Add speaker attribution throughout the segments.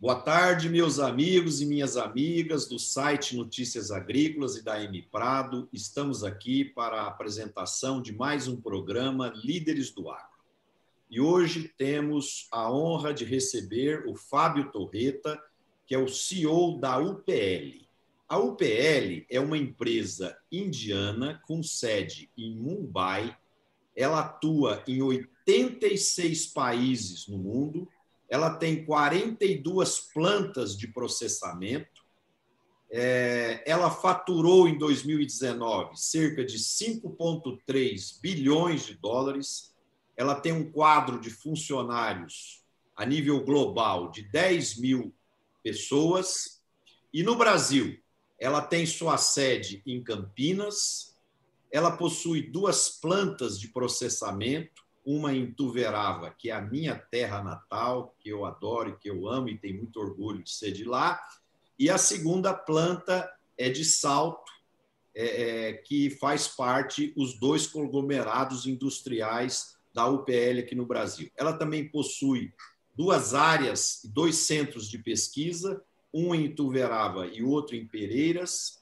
Speaker 1: Boa tarde, meus amigos e minhas amigas do site Notícias Agrícolas e da M Prado. Estamos aqui para a apresentação de mais um programa Líderes do Agro. E hoje temos a honra de receber o Fábio Torreta, que é o CEO da UPL. A UPL é uma empresa indiana com sede em Mumbai. Ela atua em 86 países no mundo ela tem 42 plantas de processamento. É, ela faturou em 2019 cerca de 5,3 bilhões de dólares. Ela tem um quadro de funcionários a nível global de 10 mil pessoas. E no Brasil, ela tem sua sede em Campinas. Ela possui duas plantas de processamento uma em Tuverava, que é a minha terra natal, que eu adoro que eu amo e tenho muito orgulho de ser de lá, e a segunda planta é de Salto, é, é, que faz parte os dois conglomerados industriais da UPL aqui no Brasil. Ela também possui duas áreas, dois centros de pesquisa, um em Tuverava e outro em Pereiras.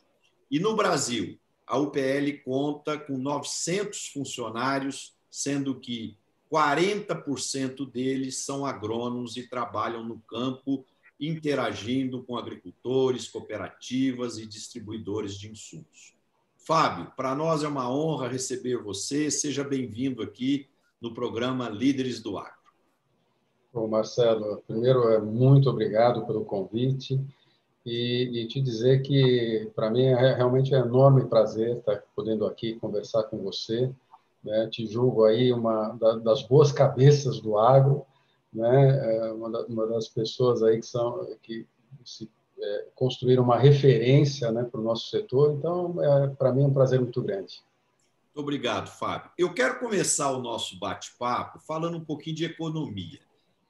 Speaker 1: E no Brasil, a UPL conta com 900 funcionários sendo que 40% deles são agrônomos e trabalham no campo, interagindo com agricultores, cooperativas e distribuidores de insumos. Fábio, para nós é uma honra receber você. Seja bem-vindo aqui no programa Líderes do Agro.
Speaker 2: Bom, Marcelo, primeiro, é muito obrigado pelo convite e, e te dizer que, para mim, é realmente um enorme prazer estar podendo aqui conversar com você né? Te julgo aí uma das boas cabeças do agro, né? É, uma das pessoas aí que são que se é, construíram uma referência, né, para o nosso setor. Então, é, para mim é um prazer muito grande.
Speaker 1: Muito obrigado, Fábio. Eu quero começar o nosso bate-papo falando um pouquinho de economia.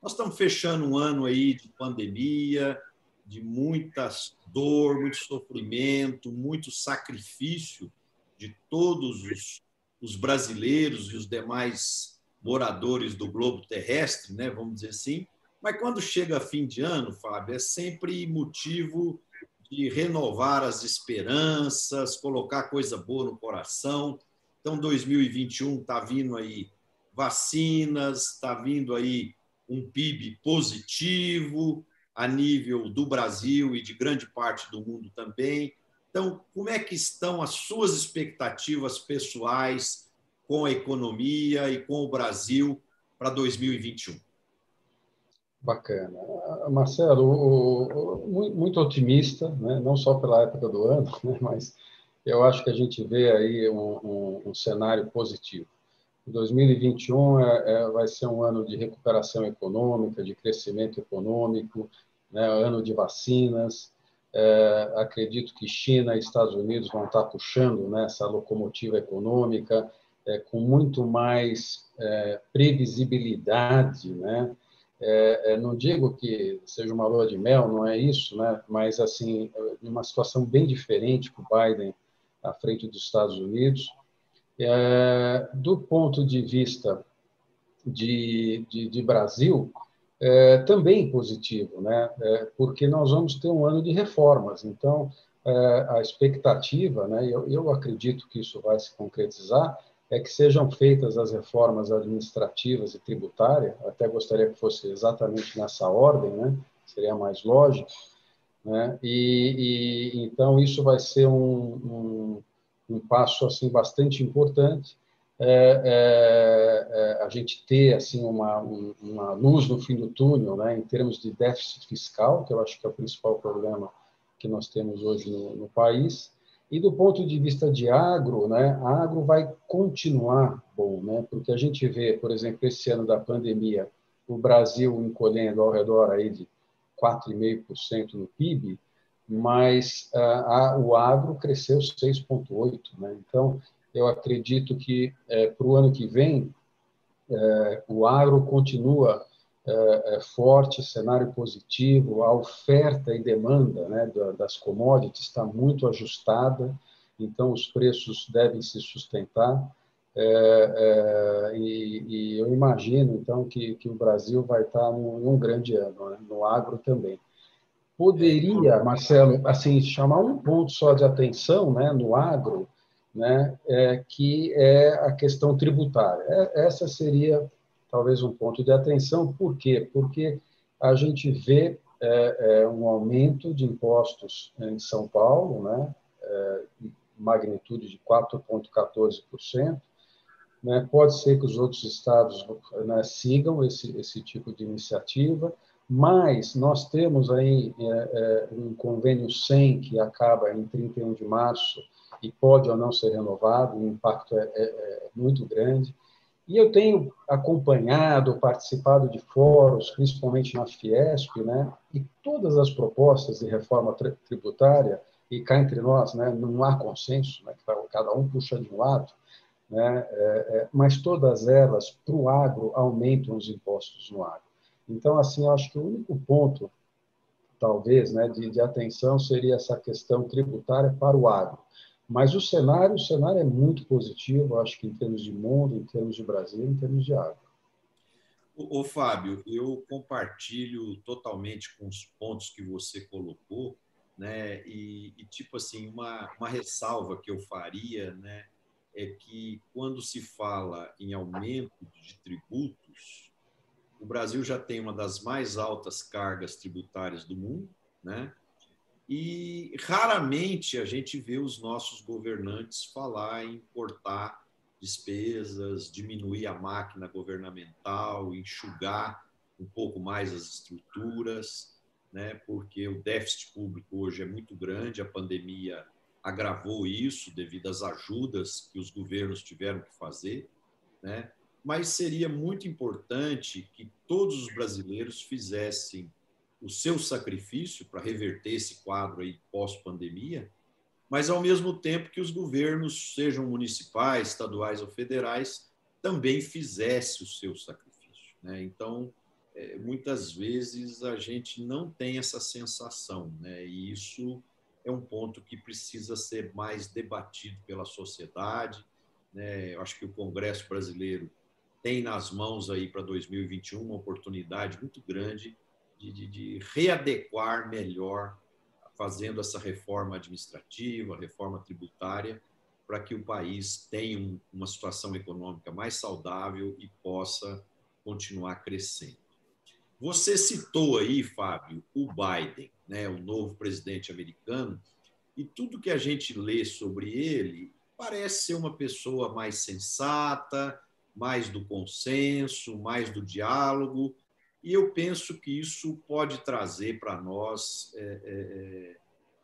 Speaker 1: Nós estamos fechando um ano aí de pandemia, de muita dor, muito sofrimento, muito sacrifício de todos os os brasileiros e os demais moradores do globo terrestre, né, vamos dizer assim. Mas quando chega fim de ano, Fábio, é sempre motivo de renovar as esperanças, colocar coisa boa no coração. Então, 2021 está vindo aí vacinas, está vindo aí um PIB positivo a nível do Brasil e de grande parte do mundo também. Então, como é que estão as suas expectativas pessoais com a economia e com o Brasil para 2021?
Speaker 2: Bacana. Marcelo, muito otimista, né? não só pela época do ano, né? mas eu acho que a gente vê aí um, um, um cenário positivo. 2021 é, é, vai ser um ano de recuperação econômica, de crescimento econômico, né? ano de vacinas, é, acredito que China e Estados Unidos vão estar puxando né, essa locomotiva econômica é, com muito mais é, previsibilidade, né? É, é, não digo que seja uma lua de mel, não é isso, né? Mas assim, uma situação bem diferente com o Biden à frente dos Estados Unidos. É, do ponto de vista de, de, de Brasil, é, também positivo, né? É, porque nós vamos ter um ano de reformas. Então, é, a expectativa, né? Eu, eu acredito que isso vai se concretizar, é que sejam feitas as reformas administrativas e tributárias. Até gostaria que fosse exatamente nessa ordem, né? Seria mais lógico, né? E, e então isso vai ser um, um, um passo assim bastante importante é, é, é, a gente ter assim uma, uma luz no fim do túnel, né, em termos de déficit fiscal, que eu acho que é o principal problema que nós temos hoje no, no país. E do ponto de vista de agro, né, a agro vai continuar bom, né, porque a gente vê, por exemplo, esse ano da pandemia, o Brasil encolhendo ao redor aí de 4,5% no PIB, mas ah, a, o agro cresceu 6,8%. Né? Então, eu acredito que é, para o ano que vem é, o agro continua é, é, forte, cenário positivo, a oferta e demanda né, das commodities está muito ajustada, então os preços devem se sustentar. É, é, e, e, eu imagino então que, que o Brasil vai estar num, num grande ano, né, no agro também. poderia, Marcelo, assim chamar um ponto só de atenção, né, no agro, né, é, que é a questão tributária. É, essa seria talvez um ponto de atenção. Por quê? Porque a gente vê é, é, um aumento de impostos em São Paulo, né, é, magnitude de 4,14%. Né, pode ser que os outros estados né, sigam esse, esse tipo de iniciativa, mas nós temos aí é, é, um convênio 100 que acaba em 31 de março e pode ou não ser renovado, o impacto é, é, é muito grande. E eu tenho acompanhado, participado de fóruns, principalmente na Fiesp, né? E todas as propostas de reforma tributária, e cá entre nós, né, não há consenso, né, cada um puxa de um lado, né, é, é, mas todas elas, para o agro, aumentam os impostos no agro. Então, assim, acho que o único ponto, talvez, né, de, de atenção seria essa questão tributária para o agro. Mas o cenário, o cenário é muito positivo, acho que em termos de mundo, em termos de Brasil, em termos de água.
Speaker 1: Ô, Fábio, eu compartilho totalmente com os pontos que você colocou, né? E, e, tipo assim, uma, uma ressalva que eu faria, né? É que quando se fala em aumento de tributos, o Brasil já tem uma das mais altas cargas tributárias do mundo, né? E raramente a gente vê os nossos governantes falar em cortar despesas, diminuir a máquina governamental, enxugar um pouco mais as estruturas, né? porque o déficit público hoje é muito grande, a pandemia agravou isso devido às ajudas que os governos tiveram que fazer, né? mas seria muito importante que todos os brasileiros fizessem o seu sacrifício para reverter esse quadro aí pós-pandemia, mas ao mesmo tempo que os governos, sejam municipais, estaduais ou federais, também fizessem o seu sacrifício. Né? Então, é, muitas vezes a gente não tem essa sensação, né? e isso é um ponto que precisa ser mais debatido pela sociedade. Né? Eu acho que o Congresso brasileiro tem nas mãos aí para 2021 uma oportunidade muito grande de, de, de readequar melhor, fazendo essa reforma administrativa, reforma tributária, para que o país tenha uma situação econômica mais saudável e possa continuar crescendo. Você citou aí, Fábio, o Biden, né, o novo presidente americano, e tudo que a gente lê sobre ele parece ser uma pessoa mais sensata, mais do consenso, mais do diálogo, e eu penso que isso pode trazer para nós é, é, é,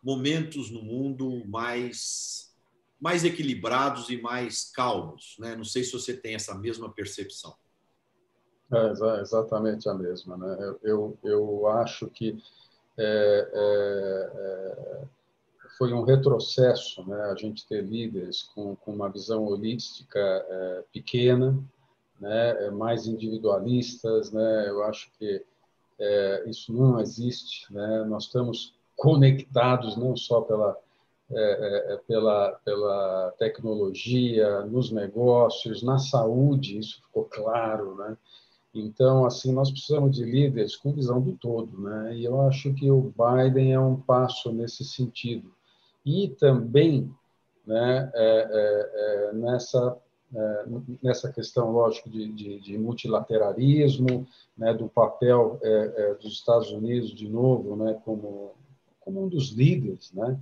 Speaker 1: momentos no mundo mais, mais equilibrados e mais calmos. Né? Não sei se você tem essa mesma percepção.
Speaker 2: É exatamente a mesma. Né? Eu, eu, eu acho que é, é, é, foi um retrocesso né? a gente ter líderes com, com uma visão holística é, pequena, né, é mais individualistas, né? Eu acho que é, isso não existe, né? Nós estamos conectados não só pela é, é, é, pela pela tecnologia, nos negócios, na saúde, isso ficou claro, né? Então, assim, nós precisamos de líderes com visão do todo, né? E eu acho que o Biden é um passo nesse sentido. E também, né, é, é, nessa é, nessa questão, lógico, de, de, de multilateralismo, né, do papel é, dos Estados Unidos, de novo, né, como, como um dos líderes, né,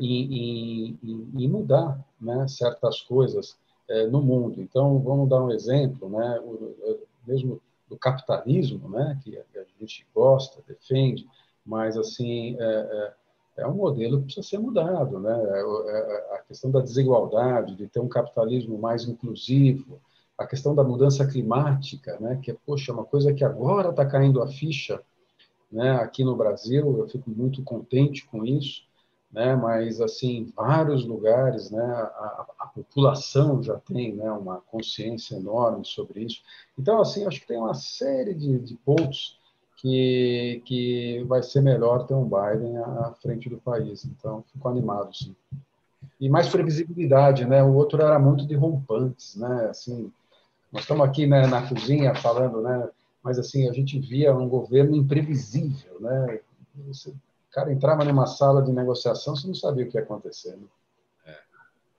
Speaker 2: em, em, em, mudar né, certas coisas no mundo. Então, vamos dar um exemplo, né, mesmo do capitalismo, né, que a gente gosta, defende, mas assim é um modelo que precisa ser mudado, né? É, é, a questão da desigualdade, de ter um capitalismo mais inclusivo, a questão da mudança climática, né? Que é, poxa, uma coisa que agora está caindo a ficha, né? Aqui no Brasil, eu fico muito contente com isso, né? Mas assim, em vários lugares, né? A, a população já tem, né? Uma consciência enorme sobre isso. Então, assim, acho que tem uma série de, de pontos que, que vai ser melhor ter um Biden à frente do país. Então, fico animado, sim. E mais previsibilidade, né? O outro era muito de rompantes, né? Assim, nós estamos aqui né, na cozinha falando, né? Mas assim, a gente via um governo imprevisível, né? Você, cara entrava numa sala de negociação, você não sabia o que ia acontecer. Né?
Speaker 1: É.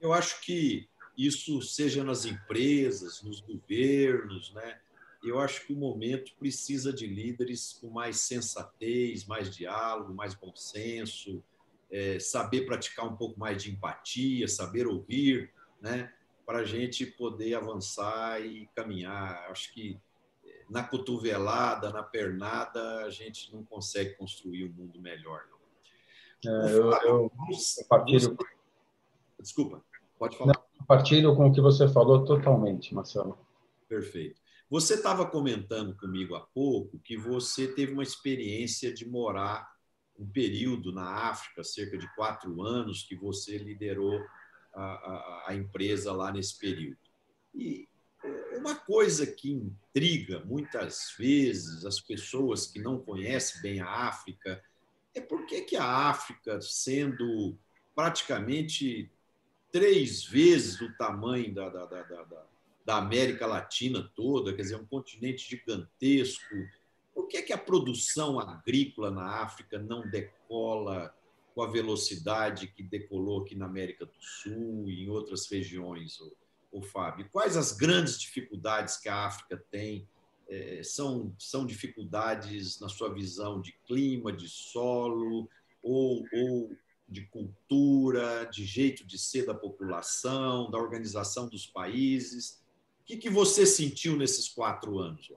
Speaker 1: Eu acho que isso seja nas empresas, nos governos, né? Eu acho que o momento precisa de líderes com mais sensatez, mais diálogo, mais bom senso, é, saber praticar um pouco mais de empatia, saber ouvir, né? Para a gente poder avançar e caminhar. Acho que é, na cotovelada, na pernada, a gente não consegue construir um mundo melhor.
Speaker 2: Não. É, eu, eu, eu partilho...
Speaker 1: Desculpa, pode falar.
Speaker 2: Não, partilho com o que você falou totalmente, Marcelo.
Speaker 1: Perfeito. Você estava comentando comigo há pouco que você teve uma experiência de morar um período na África, cerca de quatro anos, que você liderou a, a, a empresa lá nesse período. E é, uma coisa que intriga muitas vezes as pessoas que não conhecem bem a África é por que, que a África, sendo praticamente três vezes o tamanho da, da, da, da da América Latina toda, quer dizer, um continente gigantesco. Por que, que a produção agrícola na África não decola com a velocidade que decolou aqui na América do Sul e em outras regiões, o Fábio? Quais as grandes dificuldades que a África tem? É, são, são dificuldades, na sua visão, de clima, de solo, ou, ou de cultura, de jeito de ser da população, da organização dos países? O que, que você sentiu nesses quatro anos?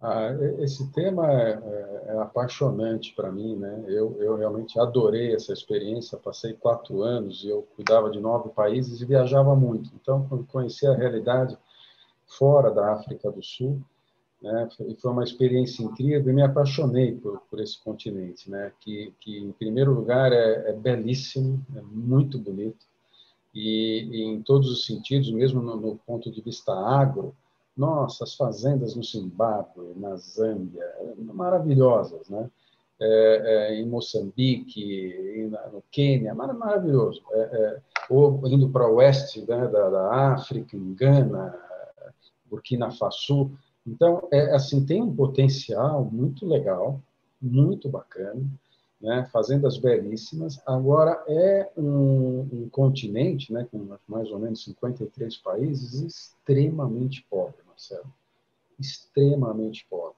Speaker 2: Ah, esse tema é, é, é apaixonante para mim, né? Eu, eu realmente adorei essa experiência. Passei quatro anos e eu cuidava de nove países e viajava muito. Então, quando conheci a realidade fora da África do Sul, né? Foi uma experiência incrível e me apaixonei por, por esse continente, né? Que, que em primeiro lugar é, é belíssimo, é muito bonito e, e, em todos os sentidos, mesmo no, no, ponto de vista agro, nossa, as fazendas no Zimbábue, na Zâmbia, maravilhosas, né? É, é, em Moçambique, no Quênia, maravilhoso. É, é, ou indo para o oeste né, da, da, África, em Gana, Burkina Faso. Então, é, assim, tem um potencial muito legal, muito bacana né, fazendas belíssimas. Agora, é um, um, continente, né, com mais ou menos 53 países, extremamente pobre, Marcelo. Extremamente pobre.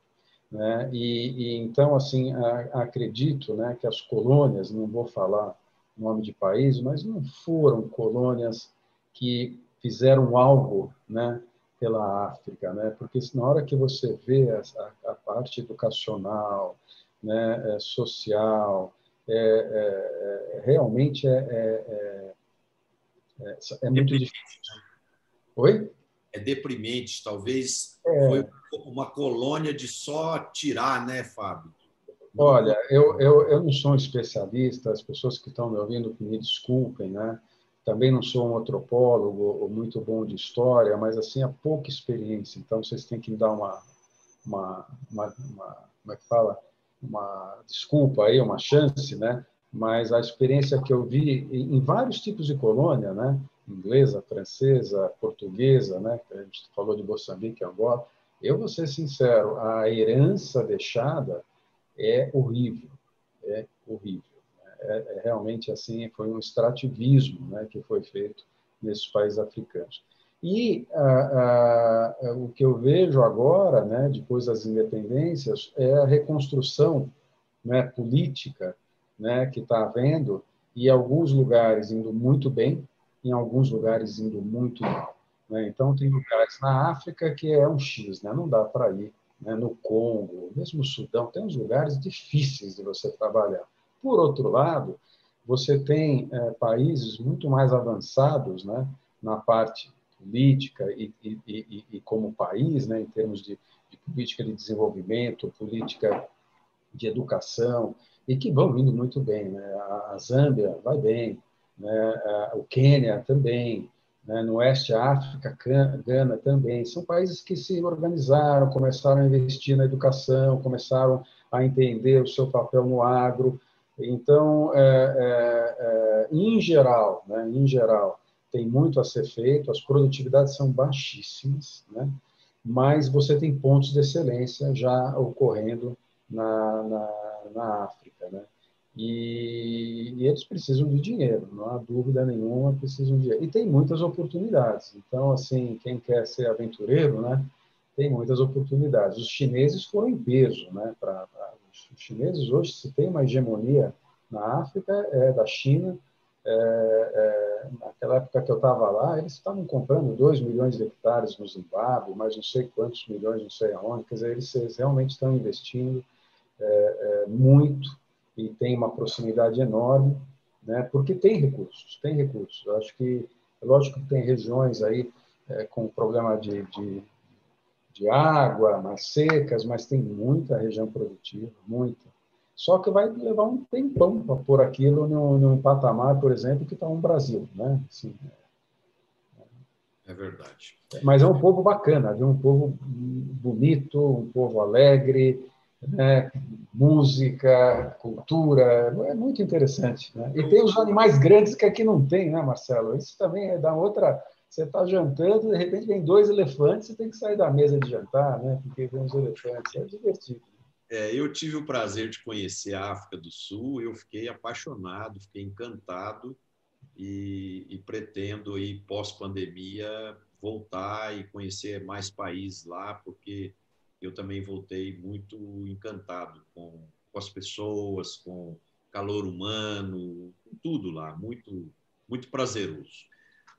Speaker 2: Né? E, e então, assim, a, acredito né, que as colônias, não vou falar nome de país, mas não foram colônias que fizeram algo né, pela África, né? porque na hora que você vê a, a parte educacional, né, é, social, é, é, é realmente é, é, muito difícil.
Speaker 1: Oi? É deprimente, talvez foi uma colônia de só tirar, né, Fábio?
Speaker 2: Olha, eu, eu, eu não sou um especialista, as pessoas que estão me ouvindo que me desculpem, né? Também não sou um antropólogo muito bom de história, mas assim, há pouca experiência, então vocês têm que me dar uma, uma, uma, uma como é que fala? Uma desculpa aí, uma chance, né? Mas a experiência que eu vi em vários tipos de colônia, né? Inglesa, francesa, portuguesa, né? A gente falou de Moçambique agora. Eu vou ser sincero, a herança deixada é horrível, é horrível. É, é realmente assim, foi um extrativismo, né? Que foi feito nesses países africanos. E ah, ah, o que eu vejo agora, né, depois das independências, é a reconstrução né, política né, que está havendo, e alguns lugares indo muito bem, em alguns lugares indo muito mal. Né? Então, tem lugares na África que é um X, né? não dá para ir. Né? No Congo, mesmo no Sudão, tem uns lugares difíceis de você trabalhar. Por outro lado, você tem é, países muito mais avançados né, na parte política e, e, e, e como país, né, em termos de, de, política de desenvolvimento, política de educação, e que vão indo muito bem. Né? A Zâmbia vai bem, né? o Quênia também, né? no Oeste África, Gana também. São países que se organizaram, começaram a investir na educação, começaram a entender o seu papel no agro. Então, é, é, é, em geral, né? em geral, tem muito a ser feito, as produtividades são baixíssimas, né? mas você tem pontos de excelência já ocorrendo na, na, na África, né? E, e, eles precisam de dinheiro, não há dúvida nenhuma, precisam de dinheiro. E tem muitas oportunidades. Então, assim, quem quer ser aventureiro, né, tem muitas oportunidades. Os chineses foram em peso, né? Pra, pra os chineses hoje, se tem uma hegemonia na África, é da China. É, é, naquela época que eu estava lá, eles estavam comprando 2 milhões de hectares no Zimbábue, mais não sei quantos milhões, não sei aonde. Quer dizer, eles, eles realmente estão investindo é, é muito e tem uma proximidade enorme, né? Porque tem recursos, tem recursos. Eu acho que, é lógico que tem regiões aí é, com problema de, de, de, água, mais secas, mas tem muita região produtiva, muita. Só que vai levar um tempão para pôr aquilo num, num, patamar, por exemplo, que está no Brasil, né? Assim,
Speaker 1: é verdade.
Speaker 2: Mas é um povo bacana, viu? um povo bonito, um povo alegre, né? música, cultura, é muito interessante. Né? E tem os animais grandes que aqui não tem, né, Marcelo? Isso também é da outra. Você está jantando, de repente vem dois elefantes, você tem que sair da mesa de jantar, né? Porque vem os elefantes, é divertido.
Speaker 1: É, eu tive o prazer de conhecer a África do Sul, eu fiquei apaixonado, fiquei encantado e, e pretendo aí pós-pandemia voltar e conhecer mais países lá, porque eu também voltei muito encantado com, com as pessoas, com calor humano, com tudo lá, muito, muito prazeroso.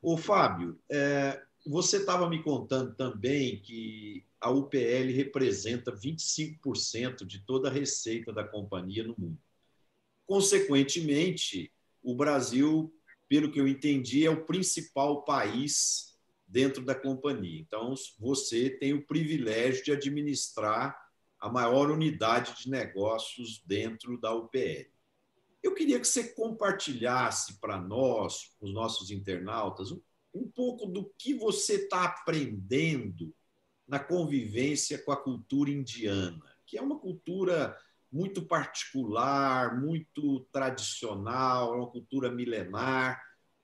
Speaker 1: Ô, Fábio, é, você estava me contando também que a UPL representa 25% de toda a receita da companhia no mundo. Consequentemente, o Brasil, pelo que eu entendi, é o principal país dentro da companhia. Então, você tem o privilégio de administrar a maior unidade de negócios dentro da UPL. Eu queria que você compartilhasse para nós, os nossos internautas, um pouco do que você está aprendendo na convivência com a cultura indiana, que é uma cultura muito particular, muito tradicional, é uma cultura milenar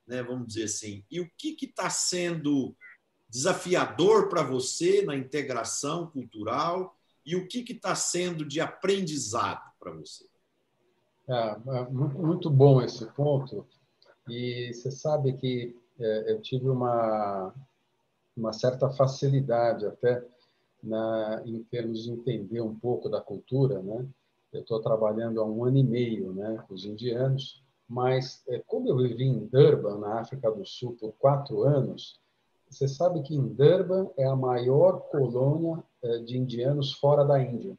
Speaker 1: né, vamos dizer assim. E o que está sendo desafiador para você na integração cultural e o que está sendo de aprendizado para você?
Speaker 2: É, muito bom esse ponto. E você sabe que eu tive uma, uma certa facilidade até na, em termos de entender um pouco da cultura, né? Eu estou trabalhando há um ano e meio, né, com os indianos mas é, como eu vivi em Durban, na África do Sul, por quatro anos, você sabe que em Durban é a maior colônia é, de indianos fora da Índia.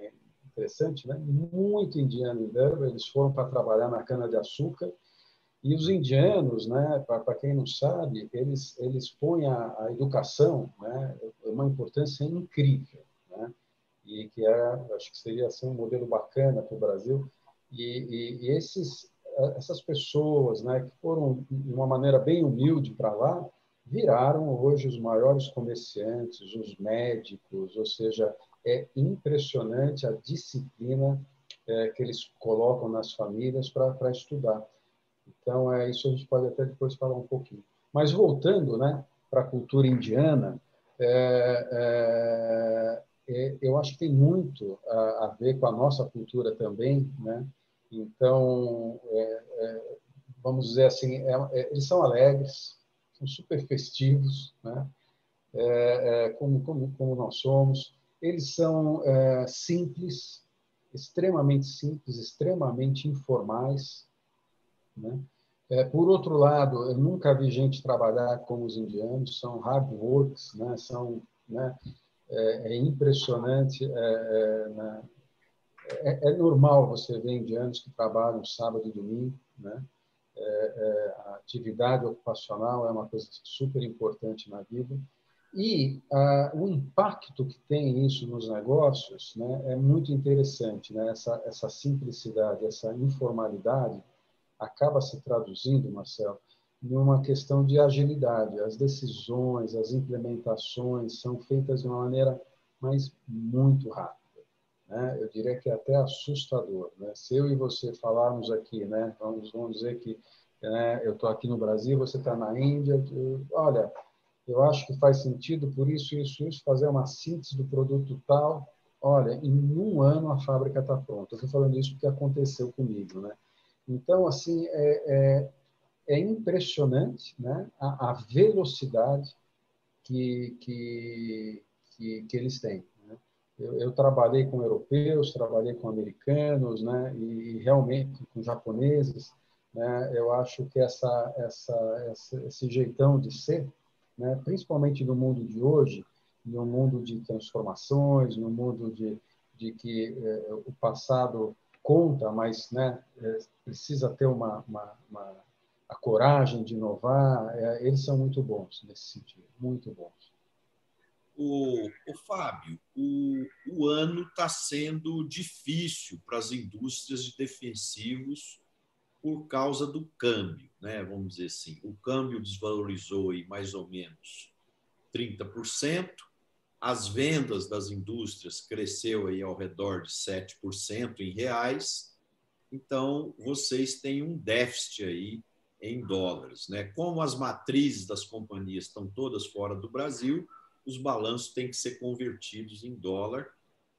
Speaker 2: É interessante, né? Muito indiano em Durban, eles foram para trabalhar na cana-de-açúcar. E os indianos, né, para quem não sabe, eles, eles põem a, a educação né, uma importância incrível. Né? E que é, acho que seria assim, um modelo bacana para o Brasil. E, e, e esses, essas pessoas, né, que foram de uma maneira bem humilde para lá, viraram hoje os maiores comerciantes, os médicos, ou seja, é impressionante a disciplina é, que eles colocam nas famílias para estudar. Então, é isso a gente pode até depois falar um pouquinho. Mas voltando, né, para a cultura indiana, é, é, é, eu acho que tem muito a, a ver com a nossa cultura também, né? Então, é, é, vamos dizer assim, eles são alegres, são super festivos, né? Como, como, como, nós somos. Eles são simples, extremamente simples, extremamente informais. Né? Por outro lado, eu nunca vi gente trabalhar como os indianos, são hard works, né? são, né? é, impressionante né? é, é, normal você ver indianos que trabalham sábado e domingo, né? É, é, a atividade ocupacional é uma coisa super importante na vida e ah, o impacto que tem isso nos negócios né, é muito interessante. Né? Essa, essa simplicidade, essa informalidade acaba se traduzindo, Marcelo, numa questão de agilidade. As decisões, as implementações são feitas de uma maneira mas muito rápida né? eu diria que é até assustador. Né? Se eu e você falarmos aqui, né? vamos, vamos dizer que né, eu estou aqui no Brasil, você está na Índia, olha, eu acho que faz sentido por isso, isso, isso, fazer uma síntese do produto tal, olha, em um ano a fábrica está pronta. Eu estou falando isso porque aconteceu comigo, né? Então, assim, é, é, é impressionante né, a, a velocidade que, que, que, que eles têm. Né? Eu, eu, trabalhei com europeus, trabalhei com americanos, né, e realmente com japoneses. Né, eu acho que essa, essa, essa, esse jeitão de ser, né, principalmente no mundo de hoje, no mundo de transformações, no mundo de, de que eh, o passado conta, mas né, é, precisa ter uma, uma, uma, a coragem de inovar. É, eles são muito bons nesse sentido, muito bons.
Speaker 1: O, o Fábio, o, o ano está sendo difícil para as indústrias de defensivos por causa do câmbio, né? vamos dizer assim. O câmbio desvalorizou em mais ou menos 30%, as vendas das indústrias cresceu aí ao redor de 7% em reais. Então, vocês têm um déficit aí em dólares, né? Como as matrizes das companhias estão todas fora do Brasil, os balanços têm que ser convertidos em dólar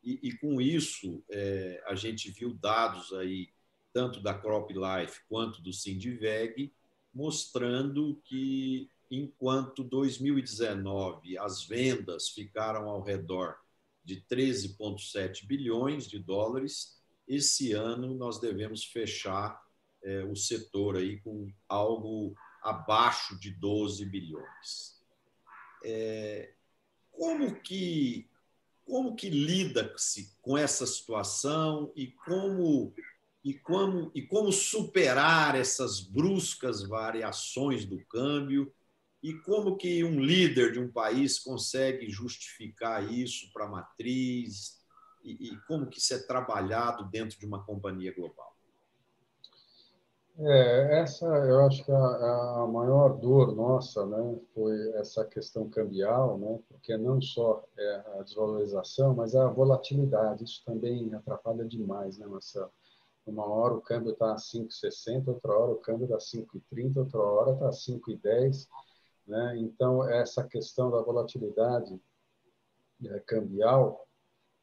Speaker 1: e, e com isso é, a gente viu dados aí tanto da Crop Life quanto do Sindiveg mostrando que enquanto 2019 as vendas ficaram ao redor de 13,7 bilhões de dólares, esse ano nós devemos fechar é, o setor aí com algo abaixo de 12 bilhões. É, como que como que lida-se com essa situação e como e como e como superar essas bruscas variações do câmbio e como que um líder de um país consegue justificar isso para a matriz? E, e, como que isso é trabalhado dentro de uma companhia global?
Speaker 2: É, essa eu acho que a, a, maior dor nossa né, foi essa questão cambial, né, porque não só é a desvalorização, mas a volatilidade. Isso também atrapalha demais, né, Marcelo? Uma hora o câmbio está a 5,60, outra hora o câmbio está a 5,30, outra hora está a 5,10 né? Então, essa questão da volatilidade é, cambial,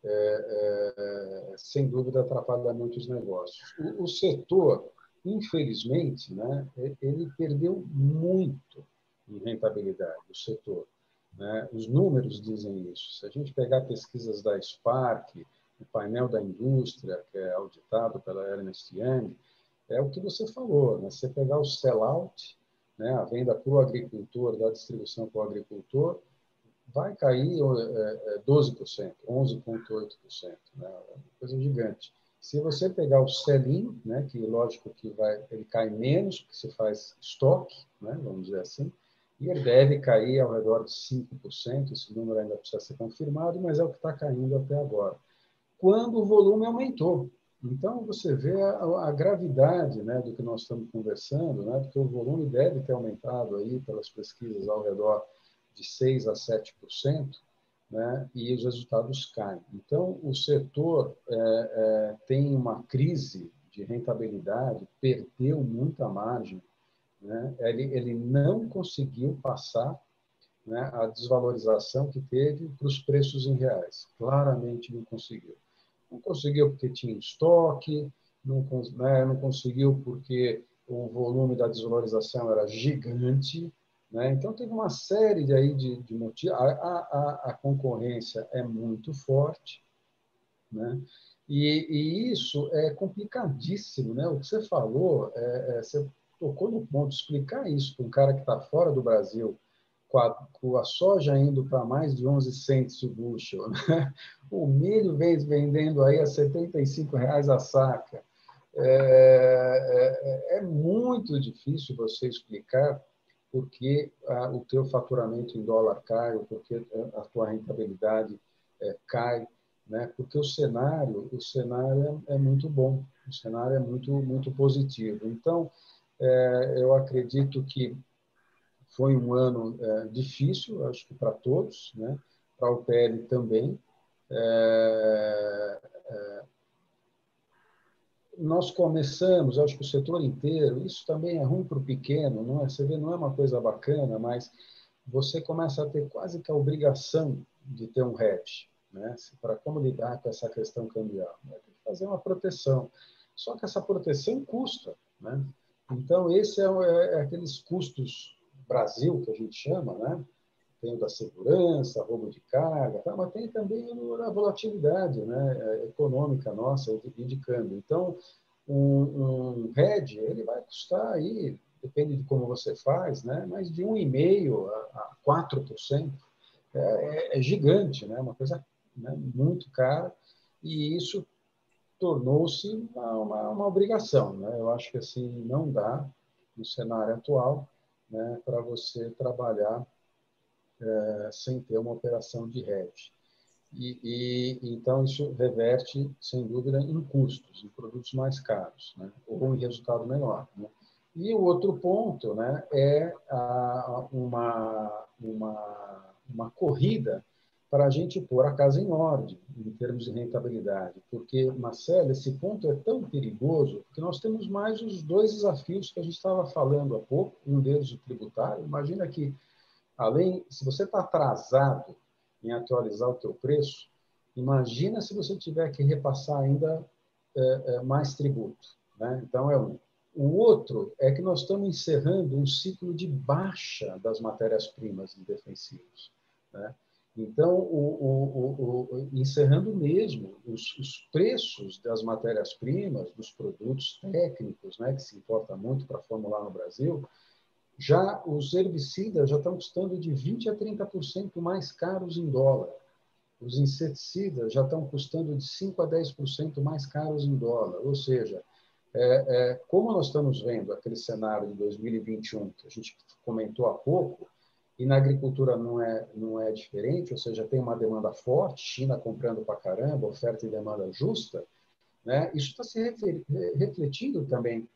Speaker 2: é, é, sem dúvida, atrapalha muito os negócios. O, o, setor, infelizmente, né, ele perdeu muito em rentabilidade, o setor. Né? Os números dizem isso. Se a gente pegar pesquisas da Spark, o painel da indústria, que é auditado pela Ernest Young, é o que você falou. Né? Você pegar o sell-out, né, a venda para o agricultor, da distribuição para o agricultor, vai cair é, 12%, 11,8%, né, coisa gigante. Se você pegar o sell-in, né, que lógico que vai, ele cai menos, porque se faz estoque, né, vamos dizer assim, e ele deve cair ao redor de 5%, esse número ainda precisa ser confirmado, mas é o que está caindo até agora. Quando o volume aumentou, então, você vê a, a, gravidade né, do que nós estamos conversando, né, porque o volume deve ter aumentado aí pelas pesquisas ao redor de 6% a 7%, né, e os resultados caem. Então, o setor é, é, tem uma crise de rentabilidade, perdeu muita margem, né, ele, ele não conseguiu passar né, a desvalorização que teve para os preços em reais. Claramente não conseguiu. Não conseguiu porque tinha estoque, não, né, não conseguiu porque o volume da desvalorização era gigante. Né? Então, teve uma série de, aí de, de motivos. A, a, a, concorrência é muito forte. Né? E, e, isso é complicadíssimo. Né? O que você falou, é, é, você tocou no ponto, explicar isso para um cara que está fora do Brasil, com a, com a soja indo para mais de 11 centes o bushel, né? o milho vem vendendo aí a 75 reais a saca. É, é, é muito difícil você explicar por que o teu faturamento em dólar cai, ou por que a tua rentabilidade é, cai, né? Porque o cenário, o cenário é, é, muito bom, o cenário é muito muito positivo. Então, é, eu acredito que foi um ano é, difícil, acho que para todos, né? para o PL também. É, é, nós começamos, acho que o setor inteiro, isso também é ruim para o pequeno, não é? Você vê, não é uma coisa bacana, mas você começa a ter quase que a obrigação de ter um hedge. né? Para como lidar com essa questão cambial, né? tem que fazer uma proteção. Só que essa proteção custa, né? Então esse é, é, é aqueles custos Brasil que a gente chama, né? Tem o da segurança, roubo de carga, tá? mas tem também a volatilidade, né? É, econômica nossa câmbio. Então um, um hedge ele vai custar aí depende de como você faz, né? mas de 1,5% a 4%. É, é, é gigante, né? uma coisa né? muito cara, e isso tornou-se uma, uma, uma, obrigação. Né? Eu acho que assim não dá, no cenário atual, né, para você trabalhar é, sem ter uma operação de hedge. E, e, então isso reverte sem dúvida em custos, em produtos mais caros, né? ou em resultado menor. Né? E o outro ponto né, é a, uma, uma, uma corrida para a gente pôr a casa em ordem, em termos de rentabilidade. Porque, Marcelo, esse ponto é tão perigoso, porque nós temos mais os dois desafios que a gente estava falando há pouco, um deles o tributário. Imagina que, além, se você está atrasado em atualizar o teu preço, imagina se você tiver que repassar ainda é, é, mais tributo. Né? Então, é um. O outro é que nós estamos encerrando um ciclo de baixa das matérias-primas defensivos. Né? Então, o, o, o, encerrando mesmo, os, os preços das matérias-primas, dos produtos técnicos, né, que se importa muito para formular no Brasil, já os herbicidas já estão custando de 20% a 30% mais caros em dólar. Os inseticidas já estão custando de 5% a 10% mais caros em dólar. Ou seja, é, é, como nós estamos vendo aquele cenário de 2021 que a gente comentou há pouco, e na agricultura não é, não é diferente, ou seja, tem uma demanda forte, China comprando para caramba, oferta e demanda justa, né? isso está se refletindo também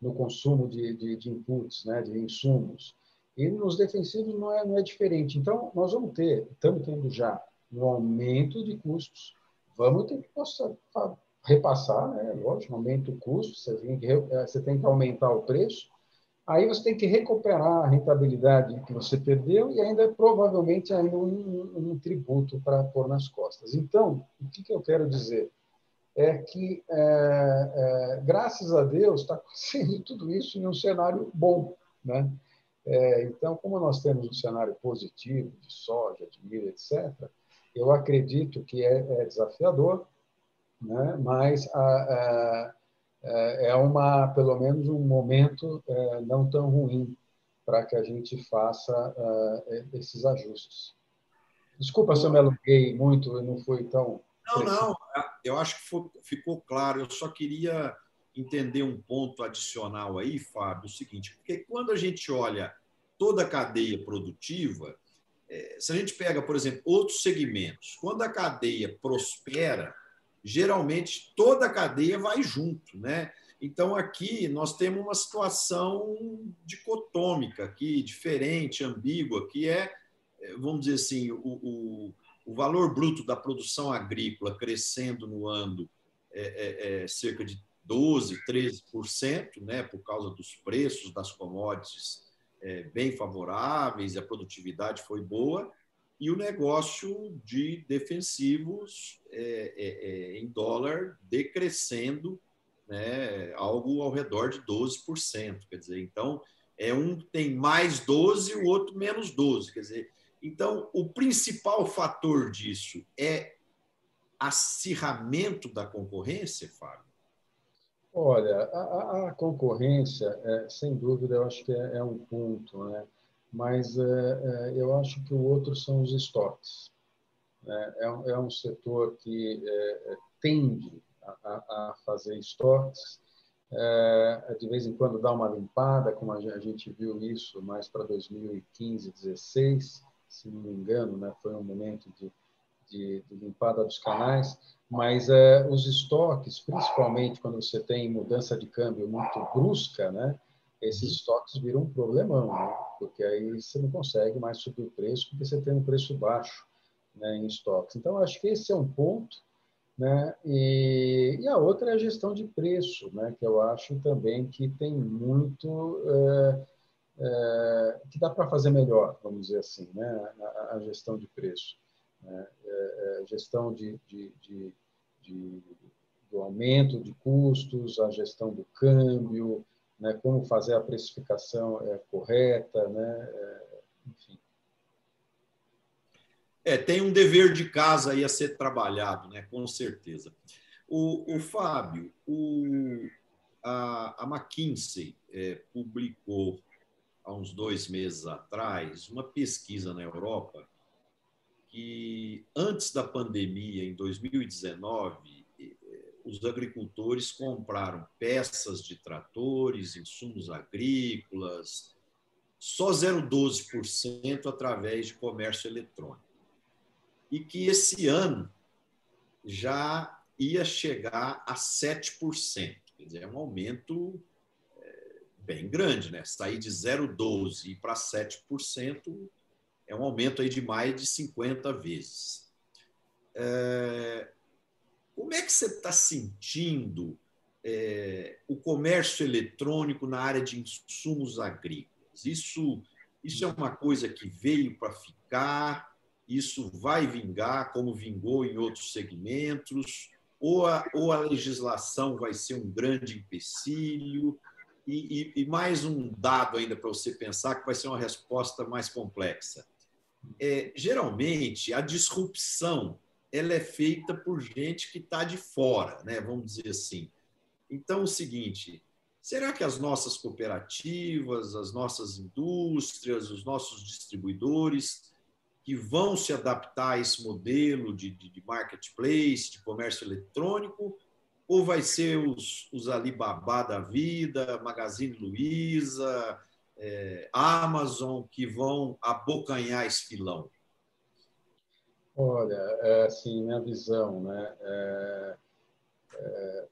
Speaker 2: no consumo de, de, de, inputs, né? de insumos. E nos defensivos não é, não é diferente. Então, nós vamos ter, estamos tendo já um aumento de custos, vamos ter que repassar, né? lógico, aumenta o custo, você tem, que, eh, você tem que aumentar o preço, aí você tem que recuperar a rentabilidade que você perdeu e ainda provavelmente ainda um, um, tributo para pôr nas costas. Então, o que, que eu quero dizer? É que, é, é, graças a Deus, está acontecendo tudo isso em um cenário bom. Né? É, então, como nós temos um cenário positivo de soja, de milho, etc., eu acredito que é, é desafiador, né? mas a, a, é, é uma, pelo menos um momento é, não tão ruim para que a gente faça é, esses ajustes. Desculpa se eu me alonguei muito, não foi tão.
Speaker 1: Não, não, eu acho que ficou claro. Eu só queria entender um ponto adicional aí, Fábio, o seguinte, porque quando a gente olha toda a cadeia produtiva, se a gente pega, por exemplo, outros segmentos, quando a cadeia prospera, geralmente toda a cadeia vai junto, né? Então aqui nós temos uma situação dicotômica aqui, diferente, ambígua, que é, vamos dizer assim, o, o, o valor bruto da produção agrícola crescendo no ano é, é, é cerca de 12, 13%, né, por causa dos preços das commodities é, bem favoráveis, a produtividade foi boa, e o negócio de defensivos é, é, é, em dólar decrescendo né, algo ao redor de 12%. Quer dizer, então, é um tem mais 12 e o outro menos 12. Quer dizer, então, o principal fator disso é acirramento da concorrência, Fábio?
Speaker 2: Olha, a, a concorrência, é, sem dúvida, eu acho que é, é um ponto, né? Mas é, é, eu acho que o outro são os estoques. Né? É, é um setor que é, tende a, a, fazer estoques, de vez em quando dá uma limpada, como a gente viu isso mais para 2015, 2016, se não me engano, né? foi um momento de, de, de limpada dos canais, mas os estoques, principalmente quando você tem mudança de câmbio muito brusca, né? Esses uhum. estoques viram um problemão, né? porque aí você não consegue mais subir o preço porque você tem um preço baixo né, em estoques. Então, acho que esse é um ponto. Né? E, e a outra é a gestão de preço, né? que eu acho também que tem muito. É, é, que dá para fazer melhor, vamos dizer assim, né? a, a gestão de preço. Né? É, é é, gestão de, de, de, de, do aumento de custos, a gestão do câmbio, né, como fazer a precificação é, correta, né, é, enfim.
Speaker 1: É, tem um dever de casa aí a ser trabalhado, né, com certeza. O, o Fábio, o, a, a McKinsey é, publicou há uns dois meses atrás uma pesquisa na Europa que antes da pandemia, em 2019, os agricultores compraram peças de tratores, insumos agrícolas, só 0,12% através de comércio eletrônico. E que esse ano já ia chegar a 7%. Quer dizer, é um aumento é, bem grande, né? Sair de 0,12% para 7% é um aumento aí de mais de 50 vezes. É, como é que você está sentindo é, o comércio eletrônico na área de insumos agrícolas? Isso, isso é uma coisa que veio para ficar? Isso vai vingar, como vingou em outros segmentos? Ou a, ou a legislação vai ser um grande empecilho? E, e, e mais um dado ainda para você pensar, que vai ser uma resposta mais complexa. É, geralmente, a disrupção ela é feita por gente que está de fora, né? vamos dizer assim. Então, é o seguinte: será que as nossas cooperativas, as nossas indústrias, os nossos distribuidores, que vão se adaptar a esse modelo de, de, de marketplace, de comércio eletrônico, ou vai ser os, os Alibaba da vida, Magazine Luiza, é, Amazon, que vão abocanhar esse filão?
Speaker 2: Olha, é, assim, minha visão, né? É, é,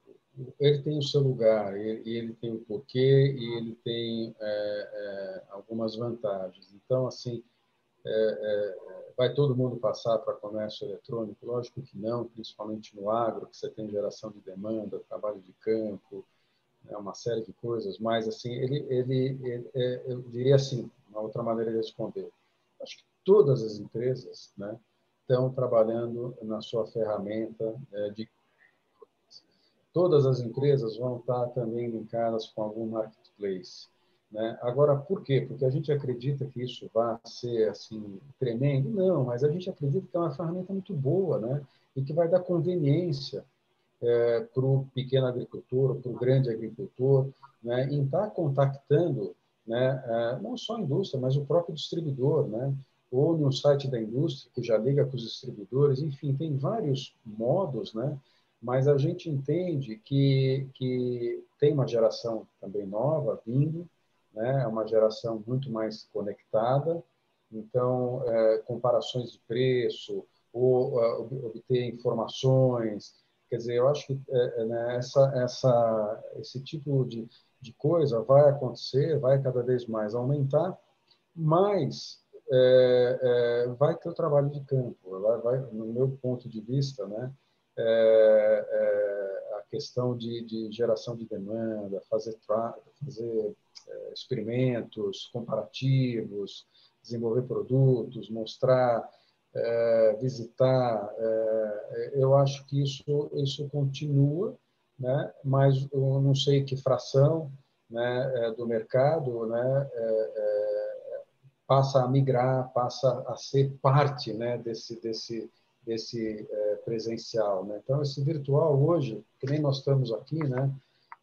Speaker 2: ele tem o seu lugar, ele, ele tem o porquê e ele tem é, é, algumas vantagens. Então, assim, é, vai todo mundo passar para comércio eletrônico? Lógico que não, principalmente no agro, que você tem geração de demanda, trabalho de campo, né, uma série de coisas. Mas, assim, ele, ele, ele eu diria assim, uma outra maneira de responder. Acho que todas as empresas, né? Estão trabalhando na sua ferramenta é, de. Todas as empresas vão estar também linkadas com algum marketplace. Né? Agora, por quê? Porque a gente acredita que isso vai ser assim tremendo? Não, mas a gente acredita que é uma ferramenta muito boa, né? E que vai dar conveniência é, para o pequeno agricultor, para o grande agricultor, né? Em estar contactando, né? É, não só a indústria, mas o próprio distribuidor, né? Ou no site da indústria, que já liga com os distribuidores, enfim, tem vários modos, né? mas a gente entende que, que tem uma geração também nova vindo, né? é uma geração muito mais conectada, então, é, comparações de preço, ou obter informações, quer dizer, eu acho que é, né, essa, essa, esse tipo de, de coisa vai acontecer, vai cada vez mais aumentar, mas é, é, vai ter o trabalho de campo. Vai, vai, no meu ponto de vista, né, é, é a questão de, de, geração de demanda, fazer, fazer é, experimentos comparativos, desenvolver produtos, mostrar, é, visitar. eu acho que isso, isso continua, né, mas eu não sei que fração né, do mercado né, passa a migrar, passa a ser parte né, desse, desse, desse é, presencial. Né? Então, esse virtual hoje, que nem nós estamos aqui, né,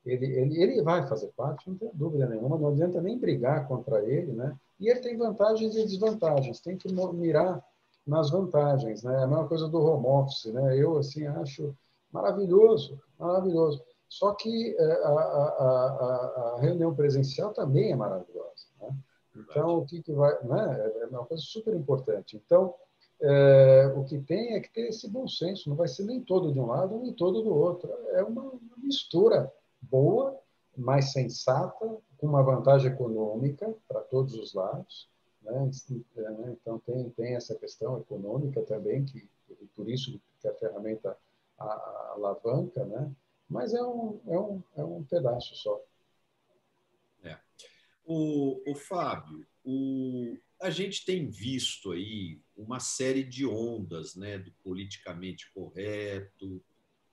Speaker 2: ele, ele, ele vai fazer parte, não tem dúvida nenhuma, não adianta nem brigar contra ele, né? e ele tem vantagens e desvantagens, tem que mirar nas vantagens. Né? É a mesma coisa do home office. Né? Eu, assim, acho maravilhoso, maravilhoso. Só que é, a, a, a, a reunião presencial também é maravilhosa. Né? Então, o que, que vai. Né? É uma coisa super importante. Então, é, o que tem é que ter esse bom senso, não vai ser nem todo de um lado, nem todo do outro. É uma, mistura boa, mais sensata, com uma vantagem econômica para todos os lados. Né? Então, tem, tem essa questão econômica também, que por isso que a ferramenta a, a alavanca, né? mas é um, é, um, é um pedaço só.
Speaker 1: O, o Fábio, o, a gente tem visto aí uma série de ondas né, do politicamente correto,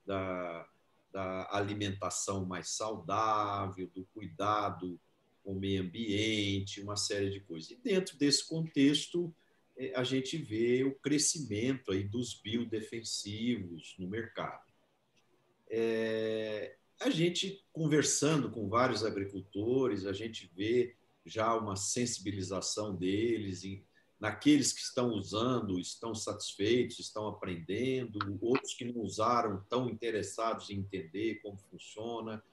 Speaker 1: da, da alimentação mais saudável, do cuidado com o meio ambiente, uma série de coisas. E dentro desse contexto, é, a gente vê o crescimento aí dos biodefensivos no mercado. É, a gente conversando com vários agricultores, a gente vê já uma sensibilização deles, em, naqueles que estão usando, estão satisfeitos, estão aprendendo, outros que não usaram, estão interessados em entender como funciona.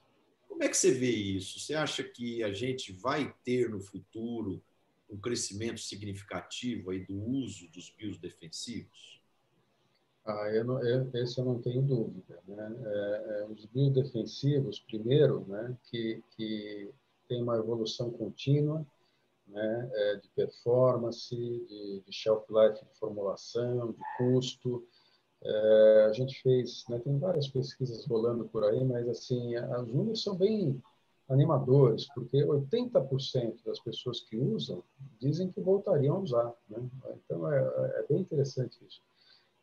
Speaker 1: Como é que você vê isso? Você acha que a gente vai ter no futuro um crescimento significativo aí do uso dos biodefensivos?
Speaker 2: Ah, eu não, eu, esse eu não tenho dúvida. Né? É, é, os biodefensivos, primeiro, né, que, que tem uma evolução contínua né, é, de performance, de, de, shelf life de formulação, de custo. É, a gente fez, né, tem várias pesquisas rolando por aí, mas assim, os números são bem animadores, porque 80% das pessoas que usam dizem que voltariam a usar. Né? Então, é, é bem interessante isso.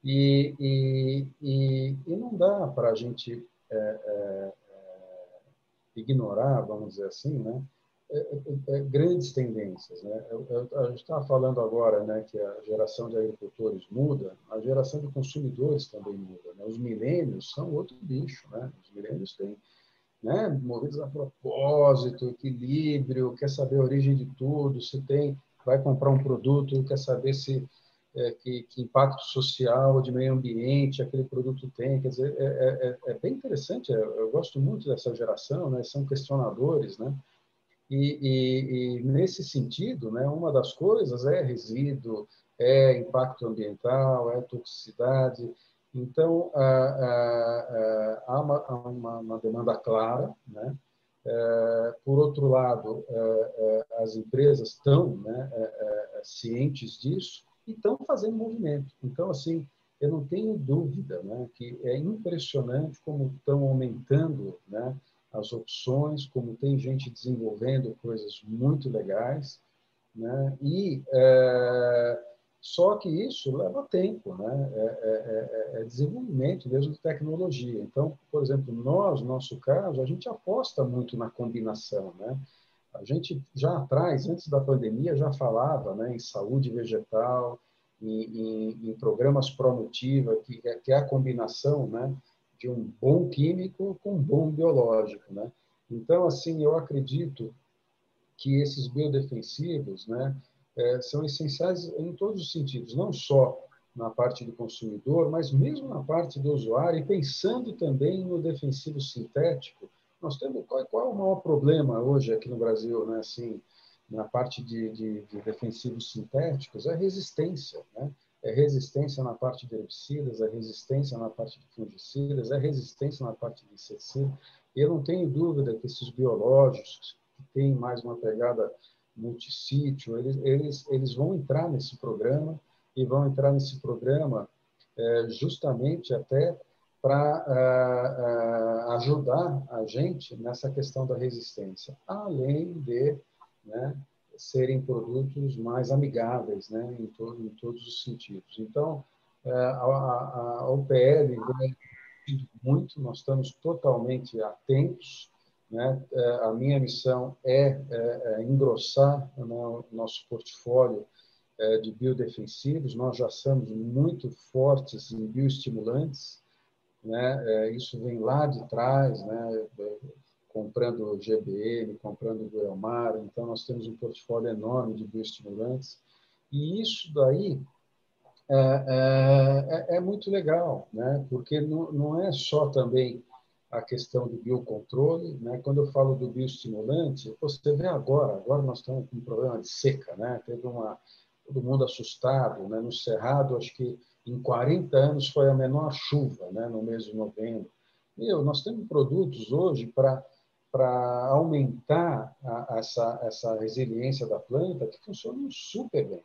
Speaker 2: E, e, e, e não dá para a gente é, é, é, ignorar, vamos dizer assim, né? É, grandes tendências. Né? Eu, eu, a gente estava falando agora né, que a geração de agricultores muda, a geração de consumidores também muda. Né? Os milênios são outro bicho. Né? Os milênios têm né, movidos a propósito, equilíbrio, quer saber a origem de tudo, se tem, vai comprar um produto, quer saber se é, que, que, impacto social, de meio ambiente aquele produto tem. Quer dizer, é, é, é, é bem interessante. Eu, eu, gosto muito dessa geração, né? São questionadores, né? E, e, e, nesse sentido, né? Uma das coisas é resíduo, é impacto ambiental, é toxicidade. Então, há uma, uma, uma demanda clara, né? É, por outro lado, é, é, as empresas estão né, cientes disso e estão fazendo movimento. Então, assim, eu não tenho dúvida né, que é impressionante como estão aumentando né, as opções, como tem gente desenvolvendo coisas muito legais, né, e só que isso leva tempo, né? É, é, é, é, desenvolvimento mesmo de tecnologia. Então, por exemplo, nós, no nosso caso, a gente aposta muito na combinação, né? A gente já atrás, antes da pandemia, já falava né, em saúde vegetal, em, em, em programas Pronutiva, que, é, que é a combinação né, de um bom químico com um bom biológico. Né? Então, assim, eu acredito que esses biodefensivos, né, é, são essenciais em todos os sentidos, não só na parte do consumidor, mas mesmo na parte do usuário, e pensando também no defensivo sintético. Nós temos qual, qual é o maior problema hoje aqui no Brasil, né? Assim, na parte de, de, de defensivos sintéticos, é resistência, né? É resistência na parte de herbicidas, é resistência na parte de fungicidas, é resistência na parte de inseticida. E eu não tenho dúvida que esses biológicos, que têm mais uma pegada multissítio, eles, eles, eles vão entrar nesse programa e vão entrar nesse programa é, justamente até para é, é, ajudar a gente nessa questão da resistência, além de né, serem produtos mais amigáveis né, em, to, em todos os sentidos. Então, é, a, a, vem muito, nós estamos totalmente atentos né? A minha missão é, é, é engrossar o nosso portfólio de biodefensivos. Nós já somos muito fortes em bioestimulantes. Né? Isso vem lá de trás, né? comprando GBM, comprando Goelmar. Então, nós temos um portfólio enorme de bioestimulantes. E isso daí é, é, é, muito legal, né? porque não, não é só também a questão do biocontrole. Né? Quando eu falo do bioestimulante, você vê agora, agora nós estamos com um problema de seca, né? teve uma, todo mundo assustado. Né? No Cerrado, acho que em 40 anos foi a menor chuva né? no mês de novembro. Meu, nós temos produtos hoje para para aumentar a, essa, essa resiliência da planta que funcionam super bem.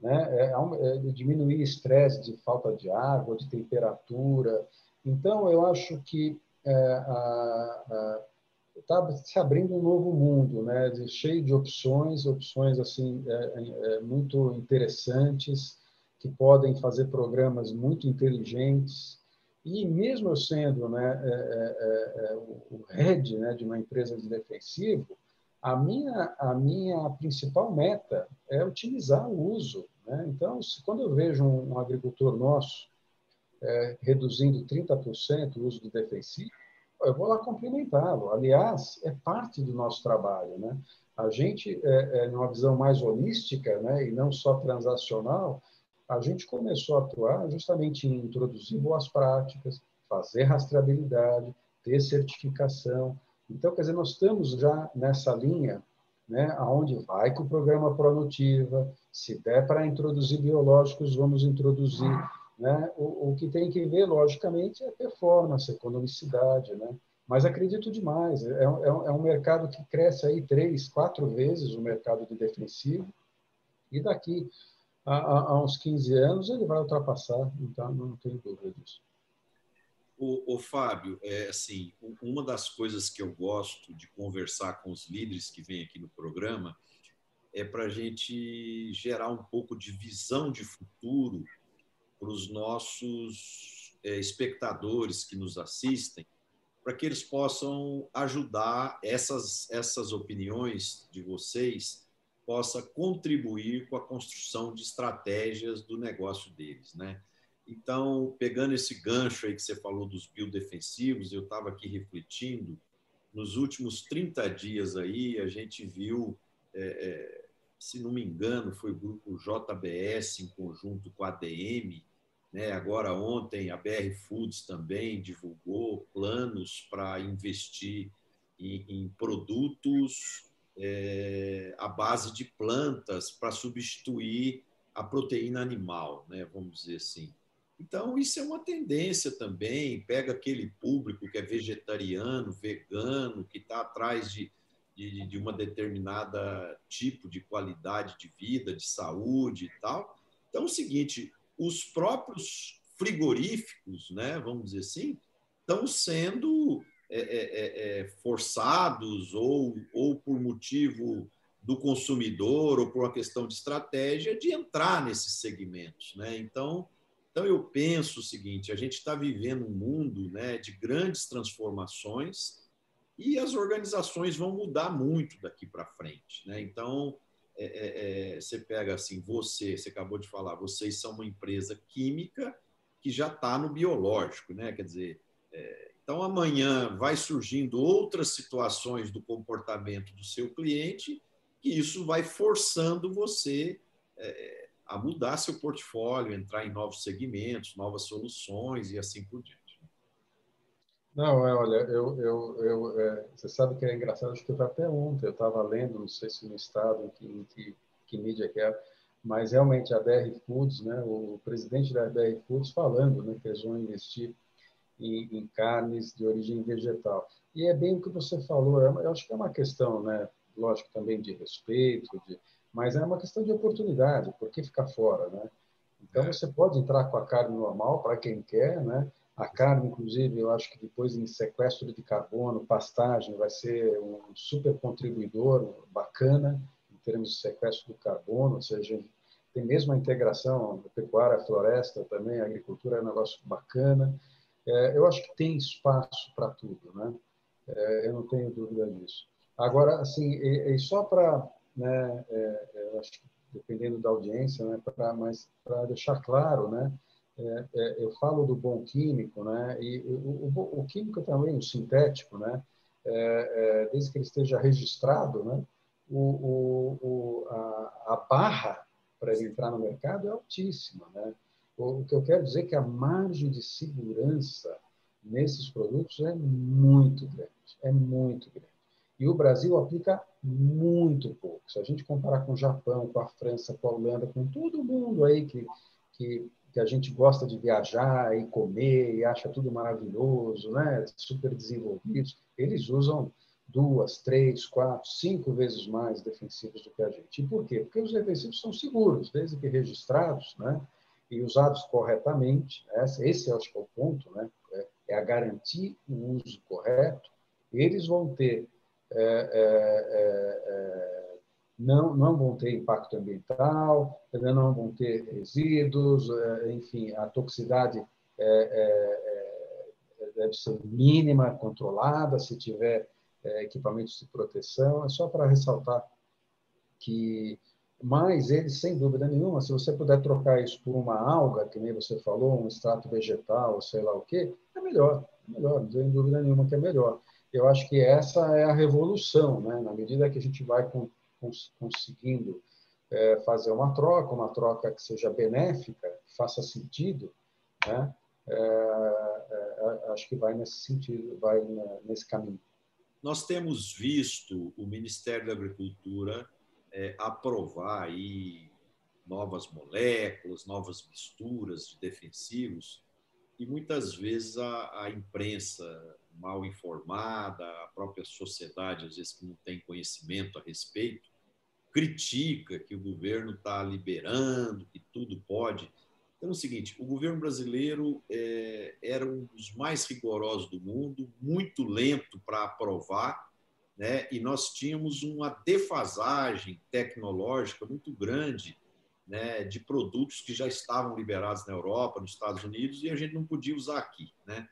Speaker 2: Né? É, é, diminuir estresse de falta de água, de temperatura. Então, eu acho que é, a, a, está se abrindo um novo mundo, né? cheio de opções, opções assim é, é, é, muito interessantes que podem fazer programas muito inteligentes e mesmo eu sendo né, é, é, é, o head né, de uma empresa de defensivo, a minha a minha principal meta é otimizar o uso. Né? Então, se, quando eu vejo um, um agricultor nosso reduzindo 30% o uso de defensivo eu vou lá cumprimentá-lo. Aliás, é parte do nosso trabalho, né? A gente, é, é, numa visão mais holística, né, e não só transacional, a gente começou a atuar justamente em introduzir boas práticas, fazer rastreabilidade, ter certificação. Então, quer dizer, nós estamos já nessa linha, né, aonde vai com o programa Pronutiva, se der para introduzir biológicos, vamos introduzir né? O, o, que tem que ver, logicamente, é performance, economicidade. Né? Mas acredito demais, é, é, é um mercado que cresce aí três, quatro vezes o mercado de defensivo, e daqui a uns 15 anos ele vai ultrapassar, então não tenho dúvida disso.
Speaker 1: O, o, Fábio, é assim, uma das coisas que eu gosto de conversar com os líderes que vêm aqui no programa é para a gente gerar um pouco de visão de futuro para os nossos é, espectadores que nos assistem, para que eles possam ajudar essas, essas opiniões de vocês possa contribuir com a construção de estratégias do negócio deles, né? Então, pegando esse gancho aí que você falou dos biodefensivos, eu estava aqui refletindo, nos últimos 30 dias aí, a gente viu é, é, se não me engano, foi o grupo JBS em conjunto com a ADM. Né? Agora, ontem, a BR Foods também divulgou planos para investir em, em produtos é, à base de plantas para substituir a proteína animal, né? vamos dizer assim. Então, isso é uma tendência também. Pega aquele público que é vegetariano, vegano, que está atrás de de, de uma determinada tipo de qualidade de vida, de saúde e tal. Então, é o seguinte, os próprios frigoríficos, né, vamos dizer assim, estão sendo é, é, é, é, forçados ou, ou por motivo do consumidor ou por uma questão de estratégia de entrar nesses segmentos, né? Então, então eu penso o seguinte: a gente está vivendo um mundo, né, de grandes transformações e as organizações vão mudar muito daqui para frente. Né? Então, é, é, é, você pega assim, você, você acabou de falar, vocês são uma empresa química que já está no biológico, né? Quer dizer, é, então amanhã vai surgindo outras situações do comportamento do seu cliente que isso vai forçando você é, a mudar seu portfólio, entrar em novos segmentos, novas soluções e assim por diante.
Speaker 2: Não, é, olha, eu, eu, eu é, você sabe que é engraçado, acho que foi até ontem, eu estava lendo, não sei se no estado, em que, em que, que mídia que era, mas realmente a BR Foods, né, o presidente da BR Foods falando né, que eles vão investir em, em, carnes de origem vegetal. E é bem o que você falou, é, eu acho que é uma questão, né, lógico, também de respeito, de, mas é uma questão de oportunidade, por que ficar fora, né? Então, é. você pode entrar com a carne normal para quem quer, né? A carne, inclusive, eu acho que depois em sequestro de carbono, pastagem, vai ser um super contribuidor bacana em termos de sequestro do carbono, ou seja, tem mesmo a integração pecuária, floresta também, a agricultura é um negócio bacana. É, eu acho que tem espaço para tudo, né? É, eu não tenho dúvida disso. Agora, assim, e, e só para, né, é, é, eu acho que dependendo da audiência, né, pra, mas para deixar claro, né, é, é, eu falo do bom químico, né? E o, o, o químico também, o sintético, né? Desde que ele esteja registrado, né? O, o a, a, barra para ele entrar no mercado é altíssima, né? O, que eu quero dizer é que a margem de segurança nesses produtos é muito grande, é muito grande. E o Brasil aplica muito pouco. Se a gente comparar com o Japão, com a França, com a Holanda, com todo mundo aí que, que que a gente gosta de viajar e comer e acha tudo maravilhoso, né? super desenvolvidos, eles usam duas, três, quatro, cinco vezes mais defensivos do que a gente. E por quê? Porque os defensivos são seguros, desde que registrados né? E usados corretamente. Esse, esse acho que é o ponto, né? é, é a garantir o uso correto. eles vão ter é, é, é, não, não vão ter impacto ambiental, não vão ter resíduos, enfim, a toxicidade deve ser mínima, controlada, se tiver equipamentos de proteção. É só para ressaltar que mas eles, sem dúvida nenhuma, se você puder trocar isso por uma alga, que nem você falou, um extrato vegetal, sei lá o quê, é melhor. É melhor, tem dúvida nenhuma que é melhor. Eu acho que essa é a revolução, né? na medida que a gente vai com, conseguindo é, fazer uma troca, uma troca que seja benéfica, que faça sentido, né? É, é, acho que vai nesse sentido, vai nesse caminho.
Speaker 1: Nós temos visto o Ministério da Agricultura é, aprovar aí novas moléculas, novas misturas de defensivos, e muitas vezes a, a, imprensa mal informada, a própria sociedade, às vezes que não tem conhecimento a respeito, critica que o governo está liberando, que tudo pode. Então é o seguinte: o governo brasileiro é, era um dos mais rigorosos do mundo, muito lento para aprovar, né? e nós tínhamos uma defasagem tecnológica muito grande né, de produtos que já estavam liberados na Europa, nos Estados Unidos, e a gente não podia usar aqui. Né?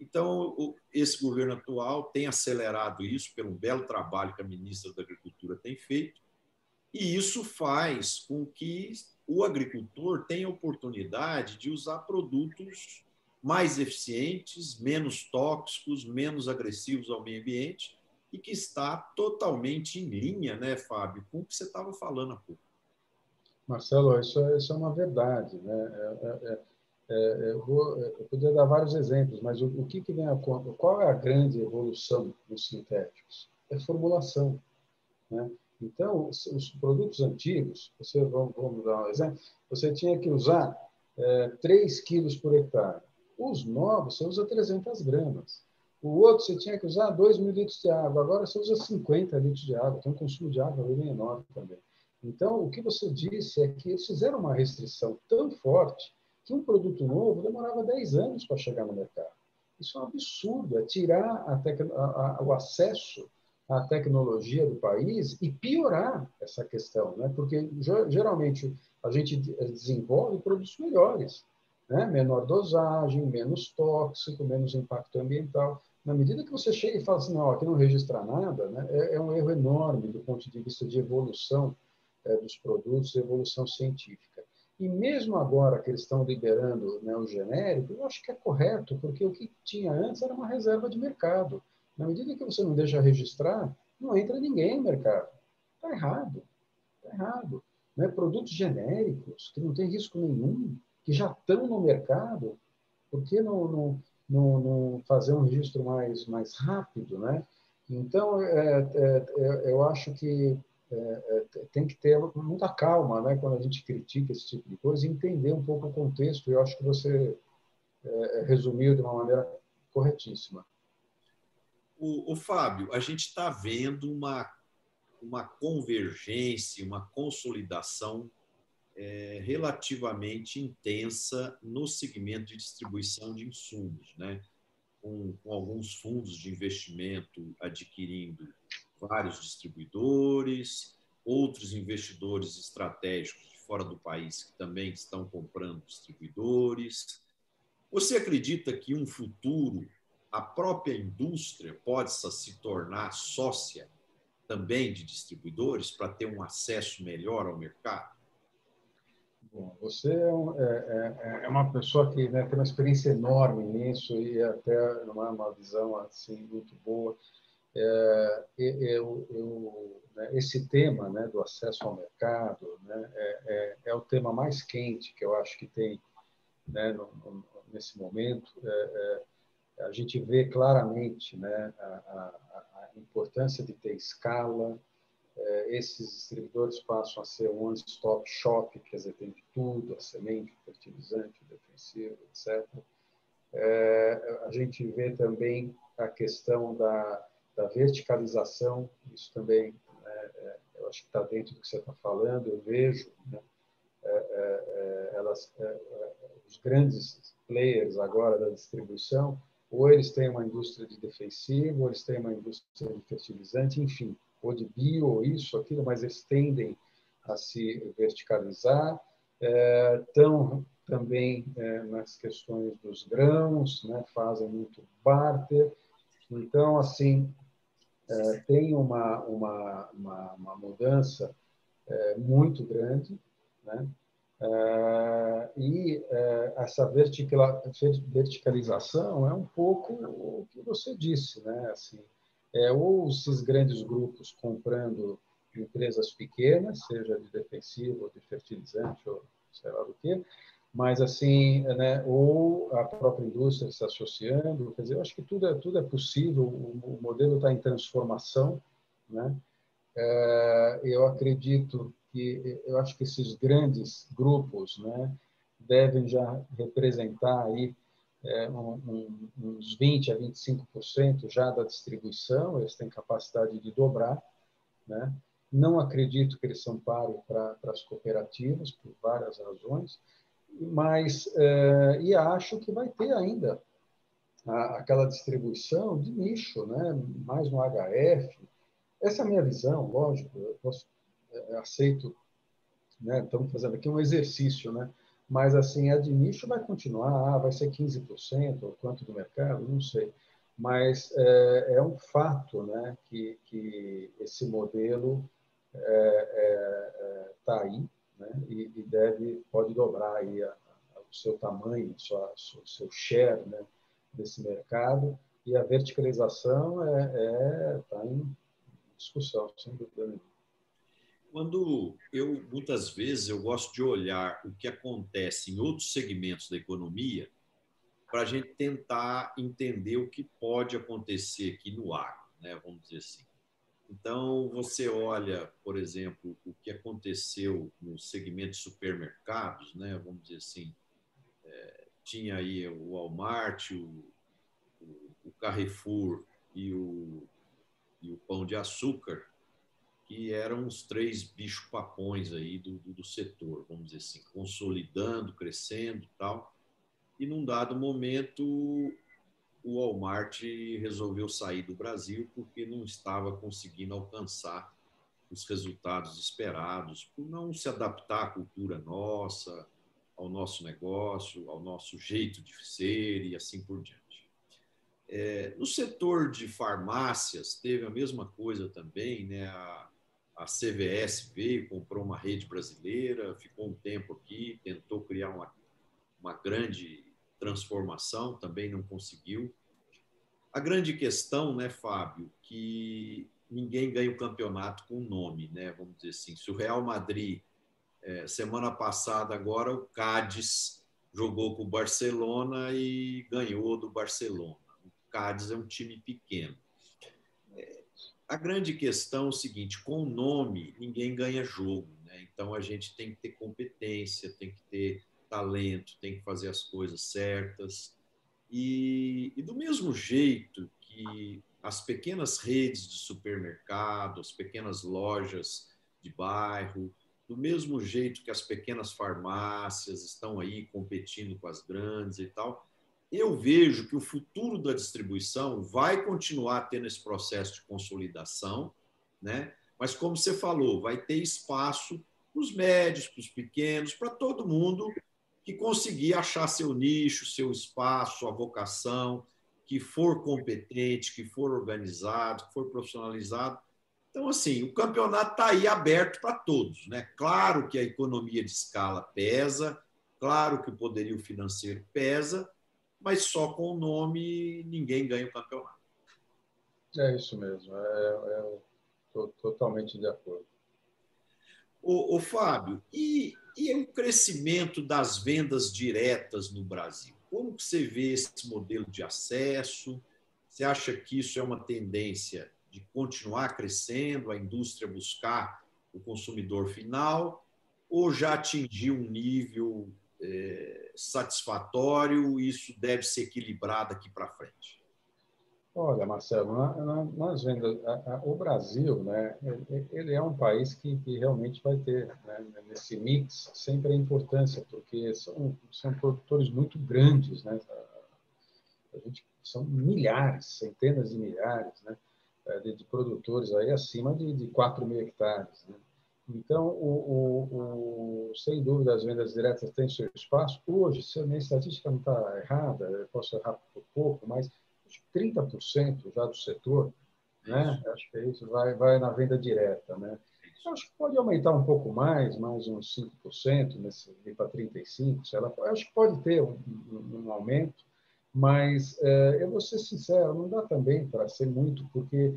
Speaker 1: Então, esse governo atual tem acelerado isso pelo belo trabalho que a ministra da Agricultura tem feito, e isso faz com que o agricultor tenha oportunidade de usar produtos mais eficientes, menos tóxicos, menos agressivos ao meio ambiente, e que está totalmente em linha, né, Fábio, com o que você estava falando há pouco.
Speaker 2: Marcelo, isso é, isso é uma verdade. Né? É, é, é, é eu, vou, eu poderia dar vários exemplos, mas o, o que, que vem a conta? Qual é a grande evolução dos sintéticos? É formulação. Né? Então, os, os, produtos antigos, você, vamos, vamos, dar um exemplo, você tinha que usar é, 3 quilos por hectare. Os novos, você usa 300 gramas. O outro você tinha que usar 2 mil litros de água, agora você usa 50 litros de água, tem um consumo de água bem enorme também. Então, o que você disse é que eles fizeram uma restrição tão forte que um produto novo demorava 10 anos para chegar no mercado. Isso é um absurdo, é tirar a a, a, o acesso à tecnologia do país e piorar essa questão, né? porque geralmente a gente desenvolve produtos melhores, né? menor dosagem, menos tóxico, menos impacto ambiental. Na medida que você chega e fala assim, não, aqui não registra nada, né, é, é, um erro enorme do ponto de vista de evolução é, dos produtos, evolução científica. E mesmo agora que eles estão liberando né, o genérico, eu acho que é correto, porque o que tinha antes era uma reserva de mercado. Na medida que você não deixa registrar, não entra ninguém no mercado. Está errado. Está errado. Né? Produtos genéricos, que não tem risco nenhum, que já estão no mercado, por que não, não no, fazer um registro mais, mais rápido, né? Então, é, é, é eu acho que é, é, tem que ter muita calma, né? Quando a gente critica esse tipo de coisa, entender um pouco o contexto. Eu acho que você é, resumiu de uma maneira corretíssima.
Speaker 1: O, o Fábio, a gente está vendo uma uma convergência, uma consolidação é, relativamente intensa no segmento de distribuição de insumos, né? com, com alguns fundos de investimento adquirindo vários distribuidores, outros investidores estratégicos de fora do país que também estão comprando distribuidores. Você acredita que um futuro a própria indústria possa se tornar sócia também de distribuidores para ter um acesso melhor ao mercado?
Speaker 2: Você é, é, é, é, uma pessoa que né, tem uma experiência enorme nisso e até uma, uma visão assim muito boa. É, eu, eu, né, esse tema né, do acesso ao mercado né, é, é, é, o tema mais quente que eu acho que tem né, no, no, nesse momento. É, a gente vê claramente né, a, a, a importância de ter escala, é, esses distribuidores passam a ser um one-stop shop, quer dizer, tem de tudo, a semente, fertilizante, defensivo, etc. É, a gente vê também a questão da, da verticalização, isso também, né, é, eu acho que está dentro do que você está falando, eu vejo né, é, é, elas, os grandes players agora da distribuição, ou eles têm uma indústria de defensivo, ou eles têm uma indústria de fertilizante, enfim, ou de bio, ou isso, aquilo, mas eles tendem a se verticalizar. Estão é, também é, nas questões dos grãos, né, fazem muito barter. Então, assim, é, tem uma, uma, uma, uma mudança é, muito grande, né? É, e é, essa verticalização é um pouco o que você disse, né? Assim, é, ou esses grandes grupos comprando empresas pequenas, seja de defensivo, de fertilizante, ou sei lá do que, mas assim, né, ou a própria indústria se associando, quer dizer, eu acho que tudo é, tudo é possível, o, o modelo está em transformação, né? É, eu acredito que eu acho que esses grandes grupos né, devem já representar aí é, um, uns 20 a 25% já da distribuição, eles têm capacidade de dobrar, né? Não acredito que eles são páreo para as cooperativas por várias razões, mas é, e acho que vai ter ainda a, aquela distribuição de nicho, né? Mais no HF. Essa é a minha visão, lógico. Eu posso é, aceito, né? Estamos fazendo aqui um exercício, né? Mas assim, a de nicho vai continuar, ah, vai ser 15% ou quanto do mercado, não sei. Mas é, é um fato, né? Que, que esse modelo está é, é, tá aí, né? E, e, deve pode dobrar aí a, a, o seu tamanho, o seu share, né? Desse mercado e a verticalização é está é, em discussão, sem dúvida nenhuma.
Speaker 1: Quando eu, muitas vezes, eu gosto de olhar o que acontece em outros segmentos da economia para a gente tentar entender o que pode acontecer aqui no agro, né? vamos dizer assim. Então, você olha, por exemplo, o que aconteceu no segmento de supermercados, né? vamos dizer assim, é, tinha aí o Walmart, o, o, Carrefour e o, e o Pão de Açúcar, que eram os três bichos papões aí do, do, do setor, vamos dizer assim, consolidando, crescendo tal. E num dado momento, o Walmart resolveu sair do Brasil porque não estava conseguindo alcançar os resultados esperados, por não se adaptar à cultura nossa, ao nosso negócio, ao nosso jeito de ser e assim por diante. É, no setor de farmácias, teve a mesma coisa também, né? A, a CVS veio, comprou uma rede brasileira, ficou um tempo aqui, tentou criar uma, uma grande transformação, também não conseguiu. A grande questão, né, Fábio, que ninguém ganha o campeonato com nome, né? Vamos dizer assim. Se o Real Madrid, é, semana passada, agora o Cádiz jogou com o Barcelona e ganhou do Barcelona. O Cádiz é um time pequeno. A grande questão é o seguinte: com o nome, ninguém ganha jogo. Né? Então, a gente tem que ter competência, tem que ter talento, tem que fazer as coisas certas. E, e do mesmo jeito que as pequenas redes de supermercado, as pequenas lojas de bairro, do mesmo jeito que as pequenas farmácias estão aí competindo com as grandes e tal, eu vejo que o futuro da distribuição vai continuar tendo esse processo de consolidação, né? mas, como você falou, vai ter espaço para os médios, para os pequenos, para todo mundo que conseguir achar seu nicho, seu espaço, sua vocação, que for competente, que for organizado, que for profissionalizado. Então, assim, o campeonato está aí aberto para todos. Né? Claro que a economia de escala pesa, claro que o poderio financeiro pesa, mas só com o nome ninguém ganha o campeonato.
Speaker 2: É isso mesmo, é, é, totalmente de acordo.
Speaker 1: O, Fábio, e, e o crescimento das vendas diretas no Brasil? Como que você vê esse modelo de acesso? Você acha que isso é uma tendência de continuar crescendo, a indústria buscar o consumidor final, ou já atingiu um nível é, satisfatório, isso deve ser equilibrado aqui para frente?
Speaker 2: Olha, Marcelo, nós vendo o Brasil, né, ele é um país que, que realmente vai ter né, nesse mix sempre a importância, porque são, são produtores muito grandes, né? A gente, são milhares, centenas de milhares né, é, de, de produtores aí acima de, de 4 mil hectares. Né? Então, o, o, o, sem dúvida, as vendas diretas têm seu espaço. Hoje, se a minha estatística não está errada, eu posso errar por pouco, mas 30% já do setor, né? acho que é isso, vai, vai na venda direta. Né? Acho que pode aumentar um pouco mais, mais uns 5%, nesse, para 35%, sei lá. Acho que pode ter um, um aumento, mas é, eu vou ser sincero, não dá também para ser muito, porque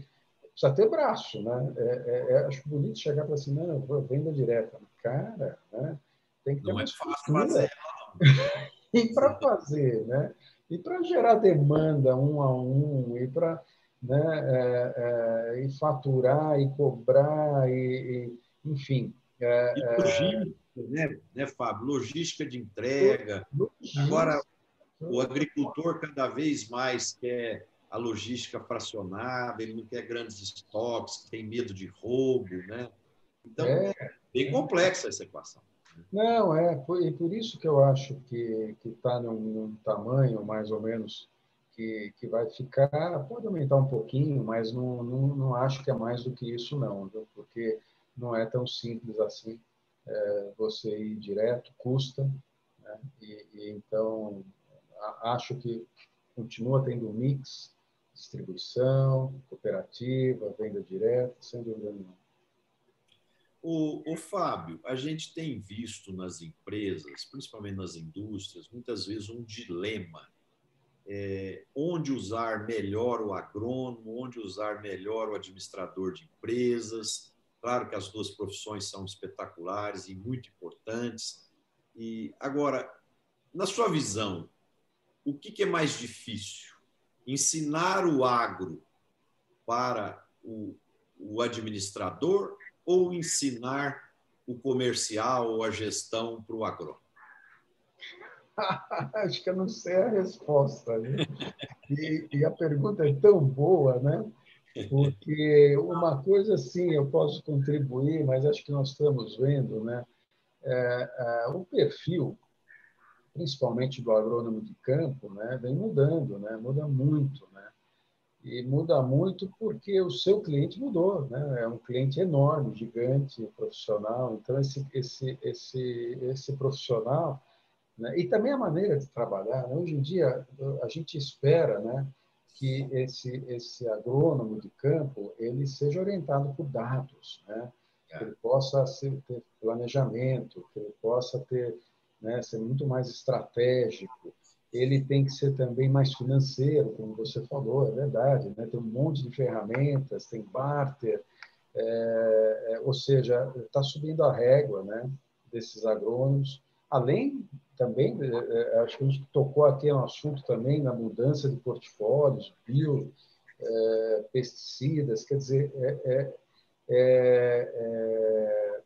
Speaker 2: precisa ter braço, né? É, é, é acho bonito chegar para assim, não, venda direta. Cara, né? Tem que ter
Speaker 1: não é fácil fazer.
Speaker 2: e para fazer, né? E para gerar demanda um a um, e para né, é, é, e faturar e cobrar, e, e enfim.
Speaker 1: É, e é, logística, né, né, Fábio? Logística de entrega. Logística. Agora, o agricultor cada vez mais quer a logística fracionada, ele não quer grandes estoques, tem medo de roubo, né? Então, é bem complexa essa equação.
Speaker 2: Não, é, e por isso que eu acho que está num, num tamanho mais ou menos que, que vai ficar, pode aumentar um pouquinho, mas não, não, não acho que é mais do que isso, não, viu? porque não é tão simples assim é, você ir direto, custa, né? e, e, então acho que continua tendo mix, distribuição, cooperativa, venda direta, sem dúvida nenhuma.
Speaker 1: O, o, Fábio, a gente tem visto nas empresas, principalmente nas indústrias, muitas vezes um dilema é, onde usar melhor o agrônomo, onde usar melhor o administrador de empresas. Claro que as duas profissões são espetaculares e muito importantes. E agora, na sua visão, o que, que é mais difícil? Ensinar o agro para o, o administrador ou ensinar o comercial ou a gestão para o agrônomo?
Speaker 2: Acho que eu não sei a resposta. Né? E, e, a pergunta é tão boa, né? Porque uma coisa, sim, eu posso contribuir, mas acho que nós estamos vendo, né? É, é, o perfil, principalmente do agrônomo de campo, né, vem mudando, né? Muda muito, né? E muda muito porque o seu cliente mudou, né? É um cliente enorme, gigante, profissional. Então esse esse esse esse profissional né? E também a maneira de trabalhar. Né? Hoje em dia, a gente espera né, que esse, esse agrônomo de campo ele seja orientado por dados, né? que ele possa ser, ter planejamento, que ele possa ter, né, ser muito mais estratégico. Ele tem que ser também mais financeiro, como você falou, é verdade. Né? Tem um monte de ferramentas, tem barter, é, é, ou seja, está subindo a régua né, desses agrônomos além também, é, é, acho que a gente tocou aqui no assunto também na mudança de portfólios, bio, é, pesticidas, quer dizer, é, é,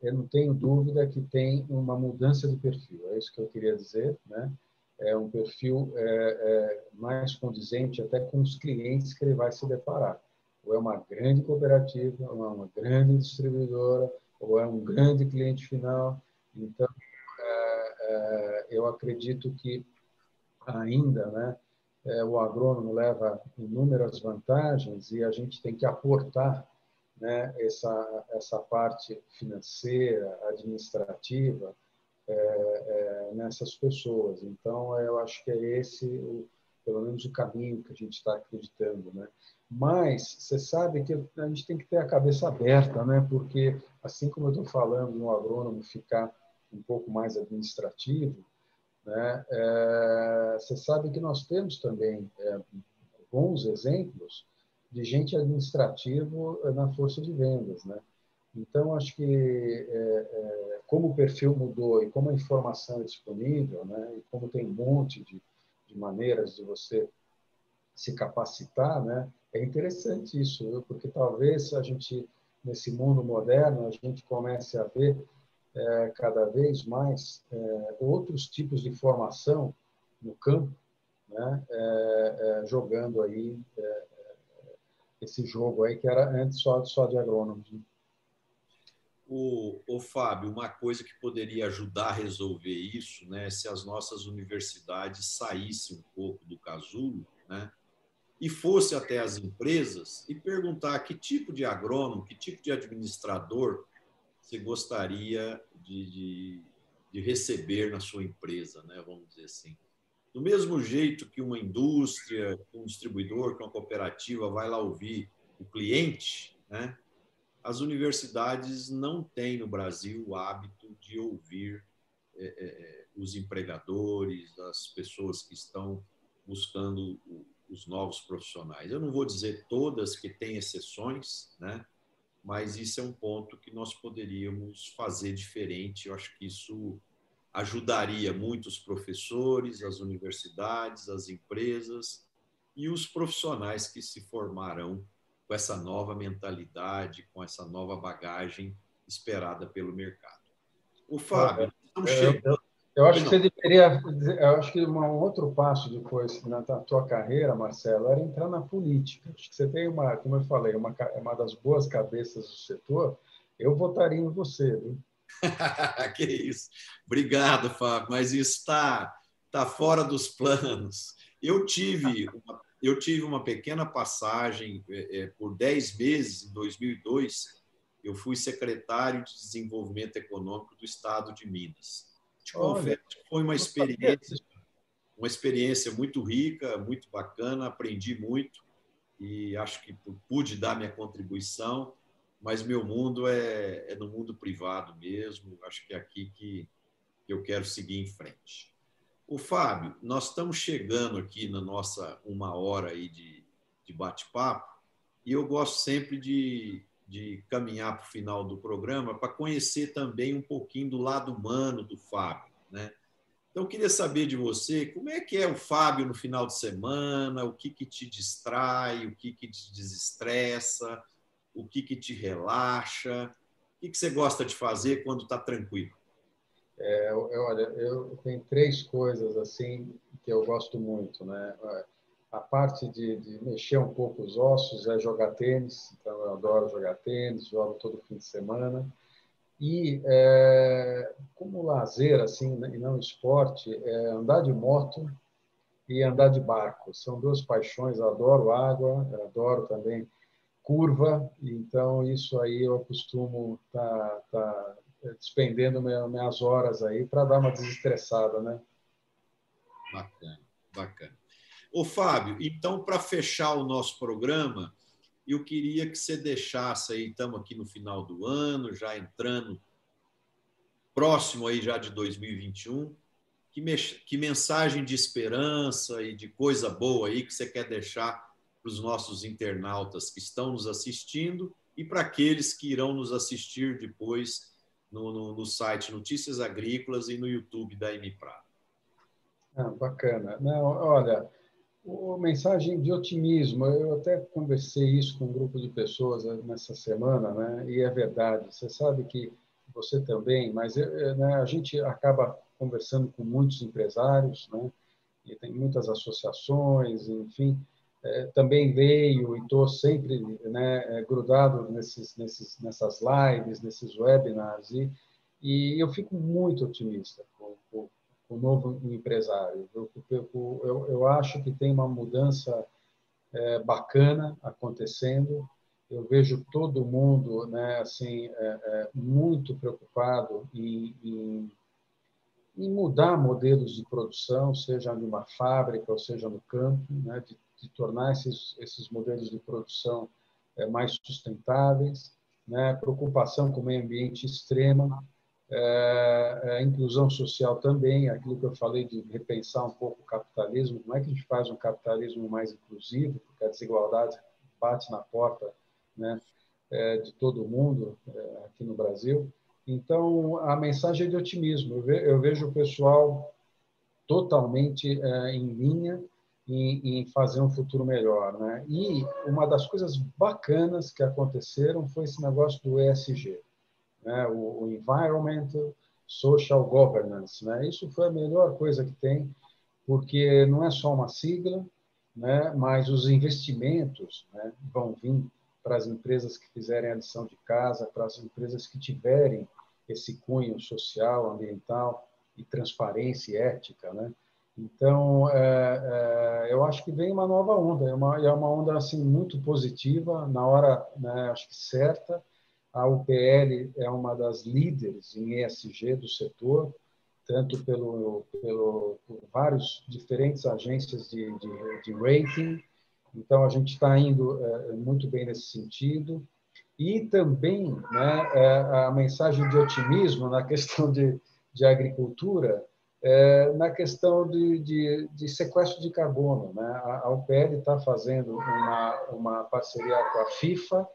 Speaker 2: eu não tenho dúvida que tem uma mudança de perfil, é isso que eu queria dizer, né? É um perfil mais condizente até com os clientes que ele vai se deparar. Ou é uma grande cooperativa, ou é uma grande distribuidora, ou é um grande cliente final. Então, é, é, eu acredito que ainda, né, é, o agrônomo leva inúmeras vantagens e a gente tem que aportar né, essa, essa parte financeira, administrativa é, é, nessas pessoas. Então, eu acho que é esse, o, pelo menos, o caminho que a gente está acreditando. Né? Mas você sabe que a gente tem que ter a cabeça aberta, né? porque, assim como eu estou falando, um agrônomo ficar um pouco mais administrativo, né? É, você sabe que nós temos também é, bons exemplos de gente administrativo na força de vendas, né? Então acho que é, é, como o perfil mudou e como a informação é disponível, né? E como tem um monte de, de maneiras de você se capacitar, né? É interessante isso, viu? porque talvez a gente nesse mundo moderno a gente comece a ver é, cada vez mais é, outros tipos de formação no campo, né, é, é jogando aí esse jogo aí que era antes só, só de agrônomos. Né?
Speaker 1: O, o Fábio, uma coisa que poderia ajudar a resolver isso, né, se as nossas universidades saíssem um pouco do casulo, né, e fosse até as empresas e perguntar que tipo de agrônomo, que tipo de administrador você gostaria de, de, de receber na sua empresa, né, vamos dizer assim. Do mesmo jeito que uma indústria, um distribuidor, que uma cooperativa vai lá ouvir o cliente, né? as universidades não têm no Brasil o hábito de ouvir é, é, é os empregadores, as pessoas que estão buscando os novos profissionais. Eu não vou dizer todas que têm exceções, né? mas isso é um ponto que nós poderíamos fazer diferente. Eu acho que isso ajudaria muito os professores, as universidades, as empresas e os profissionais que se formarão com essa nova mentalidade, com essa nova bagagem esperada pelo mercado. O Fábio, estamos
Speaker 2: chegando. Eu acho que você deveria, eu acho que um outro passo depois na tua carreira, Marcelo, era entrar na política. Acho que você tem uma, como eu falei, uma, uma das boas cabeças do setor. Eu votaria em você, viu?
Speaker 1: que isso. Obrigado, Fábio, mas isso está tá fora dos planos. Eu tive uma, eu tive uma pequena passagem é, é por 10 meses, em 2002, eu fui secretário de Desenvolvimento Econômico do Estado de Minas. Te confesso que foi uma experiência, uma experiência muito rica, muito bacana, aprendi muito e acho que pude dar minha contribuição mas meu mundo é, é no mundo privado mesmo. Acho que é aqui que eu quero seguir em frente. O Fábio, nós estamos chegando aqui na nossa uma hora aí de, de bate-papo e eu gosto sempre de, de caminhar para o final do programa para conhecer também um pouquinho do lado humano do Fábio, né? Então, eu queria saber de você como é que é o Fábio no final de semana, o que, que te distrai, o que, que te desestressa, o que, que te relaxa, o que, que você gosta de fazer quando está tranquilo?
Speaker 2: É, eu, olha, eu tenho três coisas assim que eu gosto muito, né? A parte de, de, mexer um pouco os ossos é jogar tênis, então eu adoro jogar tênis, jogo todo fim de semana. E é, como lazer, assim, né, e não esporte, é andar de moto e andar de barco. São duas paixões, adoro água, adoro também curva, então isso aí eu costumo estar tá, tá despendendo minhas horas aí para dar uma desestressada, né?
Speaker 1: Bacana, bacana. Ô Fábio, então para fechar o nosso programa, eu queria que você deixasse aí, estamos aqui no final do ano, já entrando próximo aí já de 2021, que, que mensagem de esperança e de coisa boa aí que você quer deixar para os nossos internautas que estão nos assistindo e para aqueles que irão nos assistir depois no, no, no site Notícias Agrícolas e no YouTube da M Prado.
Speaker 2: Ah, bacana. Não, olha, uma mensagem de otimismo. Eu até conversei isso com um grupo de pessoas nessa semana, né? E é verdade. Você sabe que você também, mas né, a gente acaba conversando com muitos empresários, né? E tem muitas associações, enfim também veio e estou sempre né, é, grudado nesses, nesses, nessas lives, nesses webinars, e, e eu fico muito otimista com, com, com o novo empresário. Eu, eu, eu, acho que tem uma mudança é, bacana acontecendo. Eu vejo todo mundo né, assim, é, é muito preocupado em, em em mudar modelos de produção, seja numa fábrica ou seja no campo, né, de de tornar esses, esses modelos de produção é, mais sustentáveis, né? preocupação com o meio ambiente extrema, é, inclusão social também, aquilo que eu falei de repensar um pouco o capitalismo, como é que a gente faz um capitalismo mais inclusivo, porque a desigualdade bate na porta né, é, de todo mundo é, aqui no Brasil. Então, a mensagem é de otimismo. Eu, ve, eu vejo o pessoal totalmente em linha em, em, fazer um futuro melhor. Né? E uma das coisas bacanas que aconteceram foi esse negócio do ESG, né? o, o Social Governance. Né? Isso foi a melhor coisa que tem, porque não é só uma sigla, né? mas os investimentos né? vão vir para as empresas que fizerem a lição de casa, para as empresas que tiverem esse cunho social, ambiental e transparência e ética, né? Então, é, é, eu acho que vem uma nova onda, é uma, é uma onda assim muito positiva, na hora, né, acho que certa. A UPL é uma das líderes em ESG do setor, tanto pelo, pelo por vários diferentes agências de, de, de rating. Então, a gente está indo é, muito bem nesse sentido. E também né, é, a mensagem de otimismo na questão de, de agricultura, é, na questão de, de, de, sequestro de carbono. Né? A, UPL está fazendo uma, uma parceria com a FIFA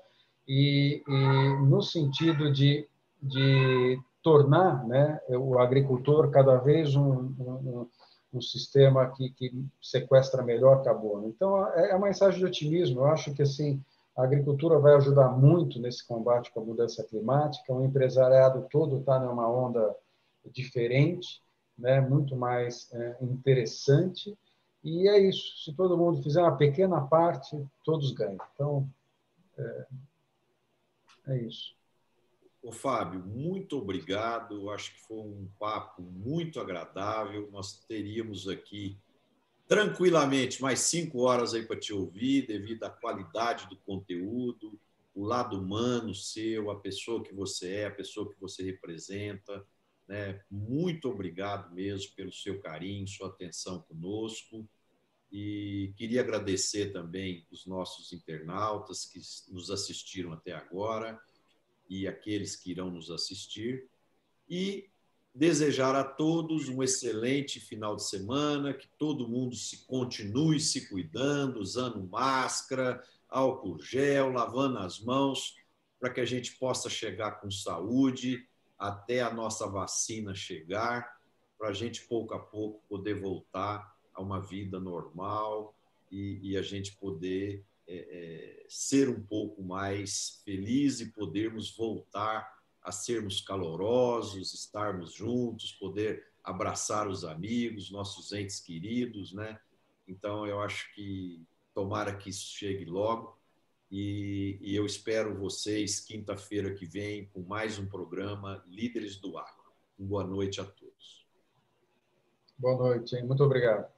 Speaker 2: e, e no sentido de, de tornar né, o agricultor cada vez um, um, um sistema que, que, sequestra melhor carbono. Então, é, é uma mensagem de otimismo. Eu acho que assim a agricultura vai ajudar muito nesse combate com a mudança climática. O empresariado todo está numa onda diferente né, muito mais é, interessante. E é isso. Se todo mundo fizer uma pequena parte, todos ganham. Então, é, é isso.
Speaker 1: Ô, Fábio, muito obrigado. Acho que foi um papo muito agradável. Nós teríamos aqui tranquilamente mais cinco horas aí para te ouvir, devido à qualidade do conteúdo, o lado humano seu, a pessoa que você é, a pessoa que você representa. Né? Muito obrigado mesmo pelo seu carinho, sua atenção conosco. E queria agradecer também os nossos internautas que nos assistiram até agora e aqueles que irão nos assistir. E desejar a todos um excelente final de semana, que todo mundo se continue se cuidando, usando máscara, álcool gel, lavando as mãos, para que a gente possa chegar com saúde até a nossa vacina chegar, para a gente pouco a pouco poder voltar a uma vida normal e, e a gente poder é, é, ser um pouco mais feliz e podermos voltar a sermos calorosos, estarmos juntos, poder abraçar os amigos, nossos entes queridos, né? Então eu acho que tomara que isso chegue logo e, e eu espero vocês quinta-feira que vem com mais um programa Líderes do Agro. Boa noite a todos.
Speaker 2: Boa noite, hein? muito obrigado.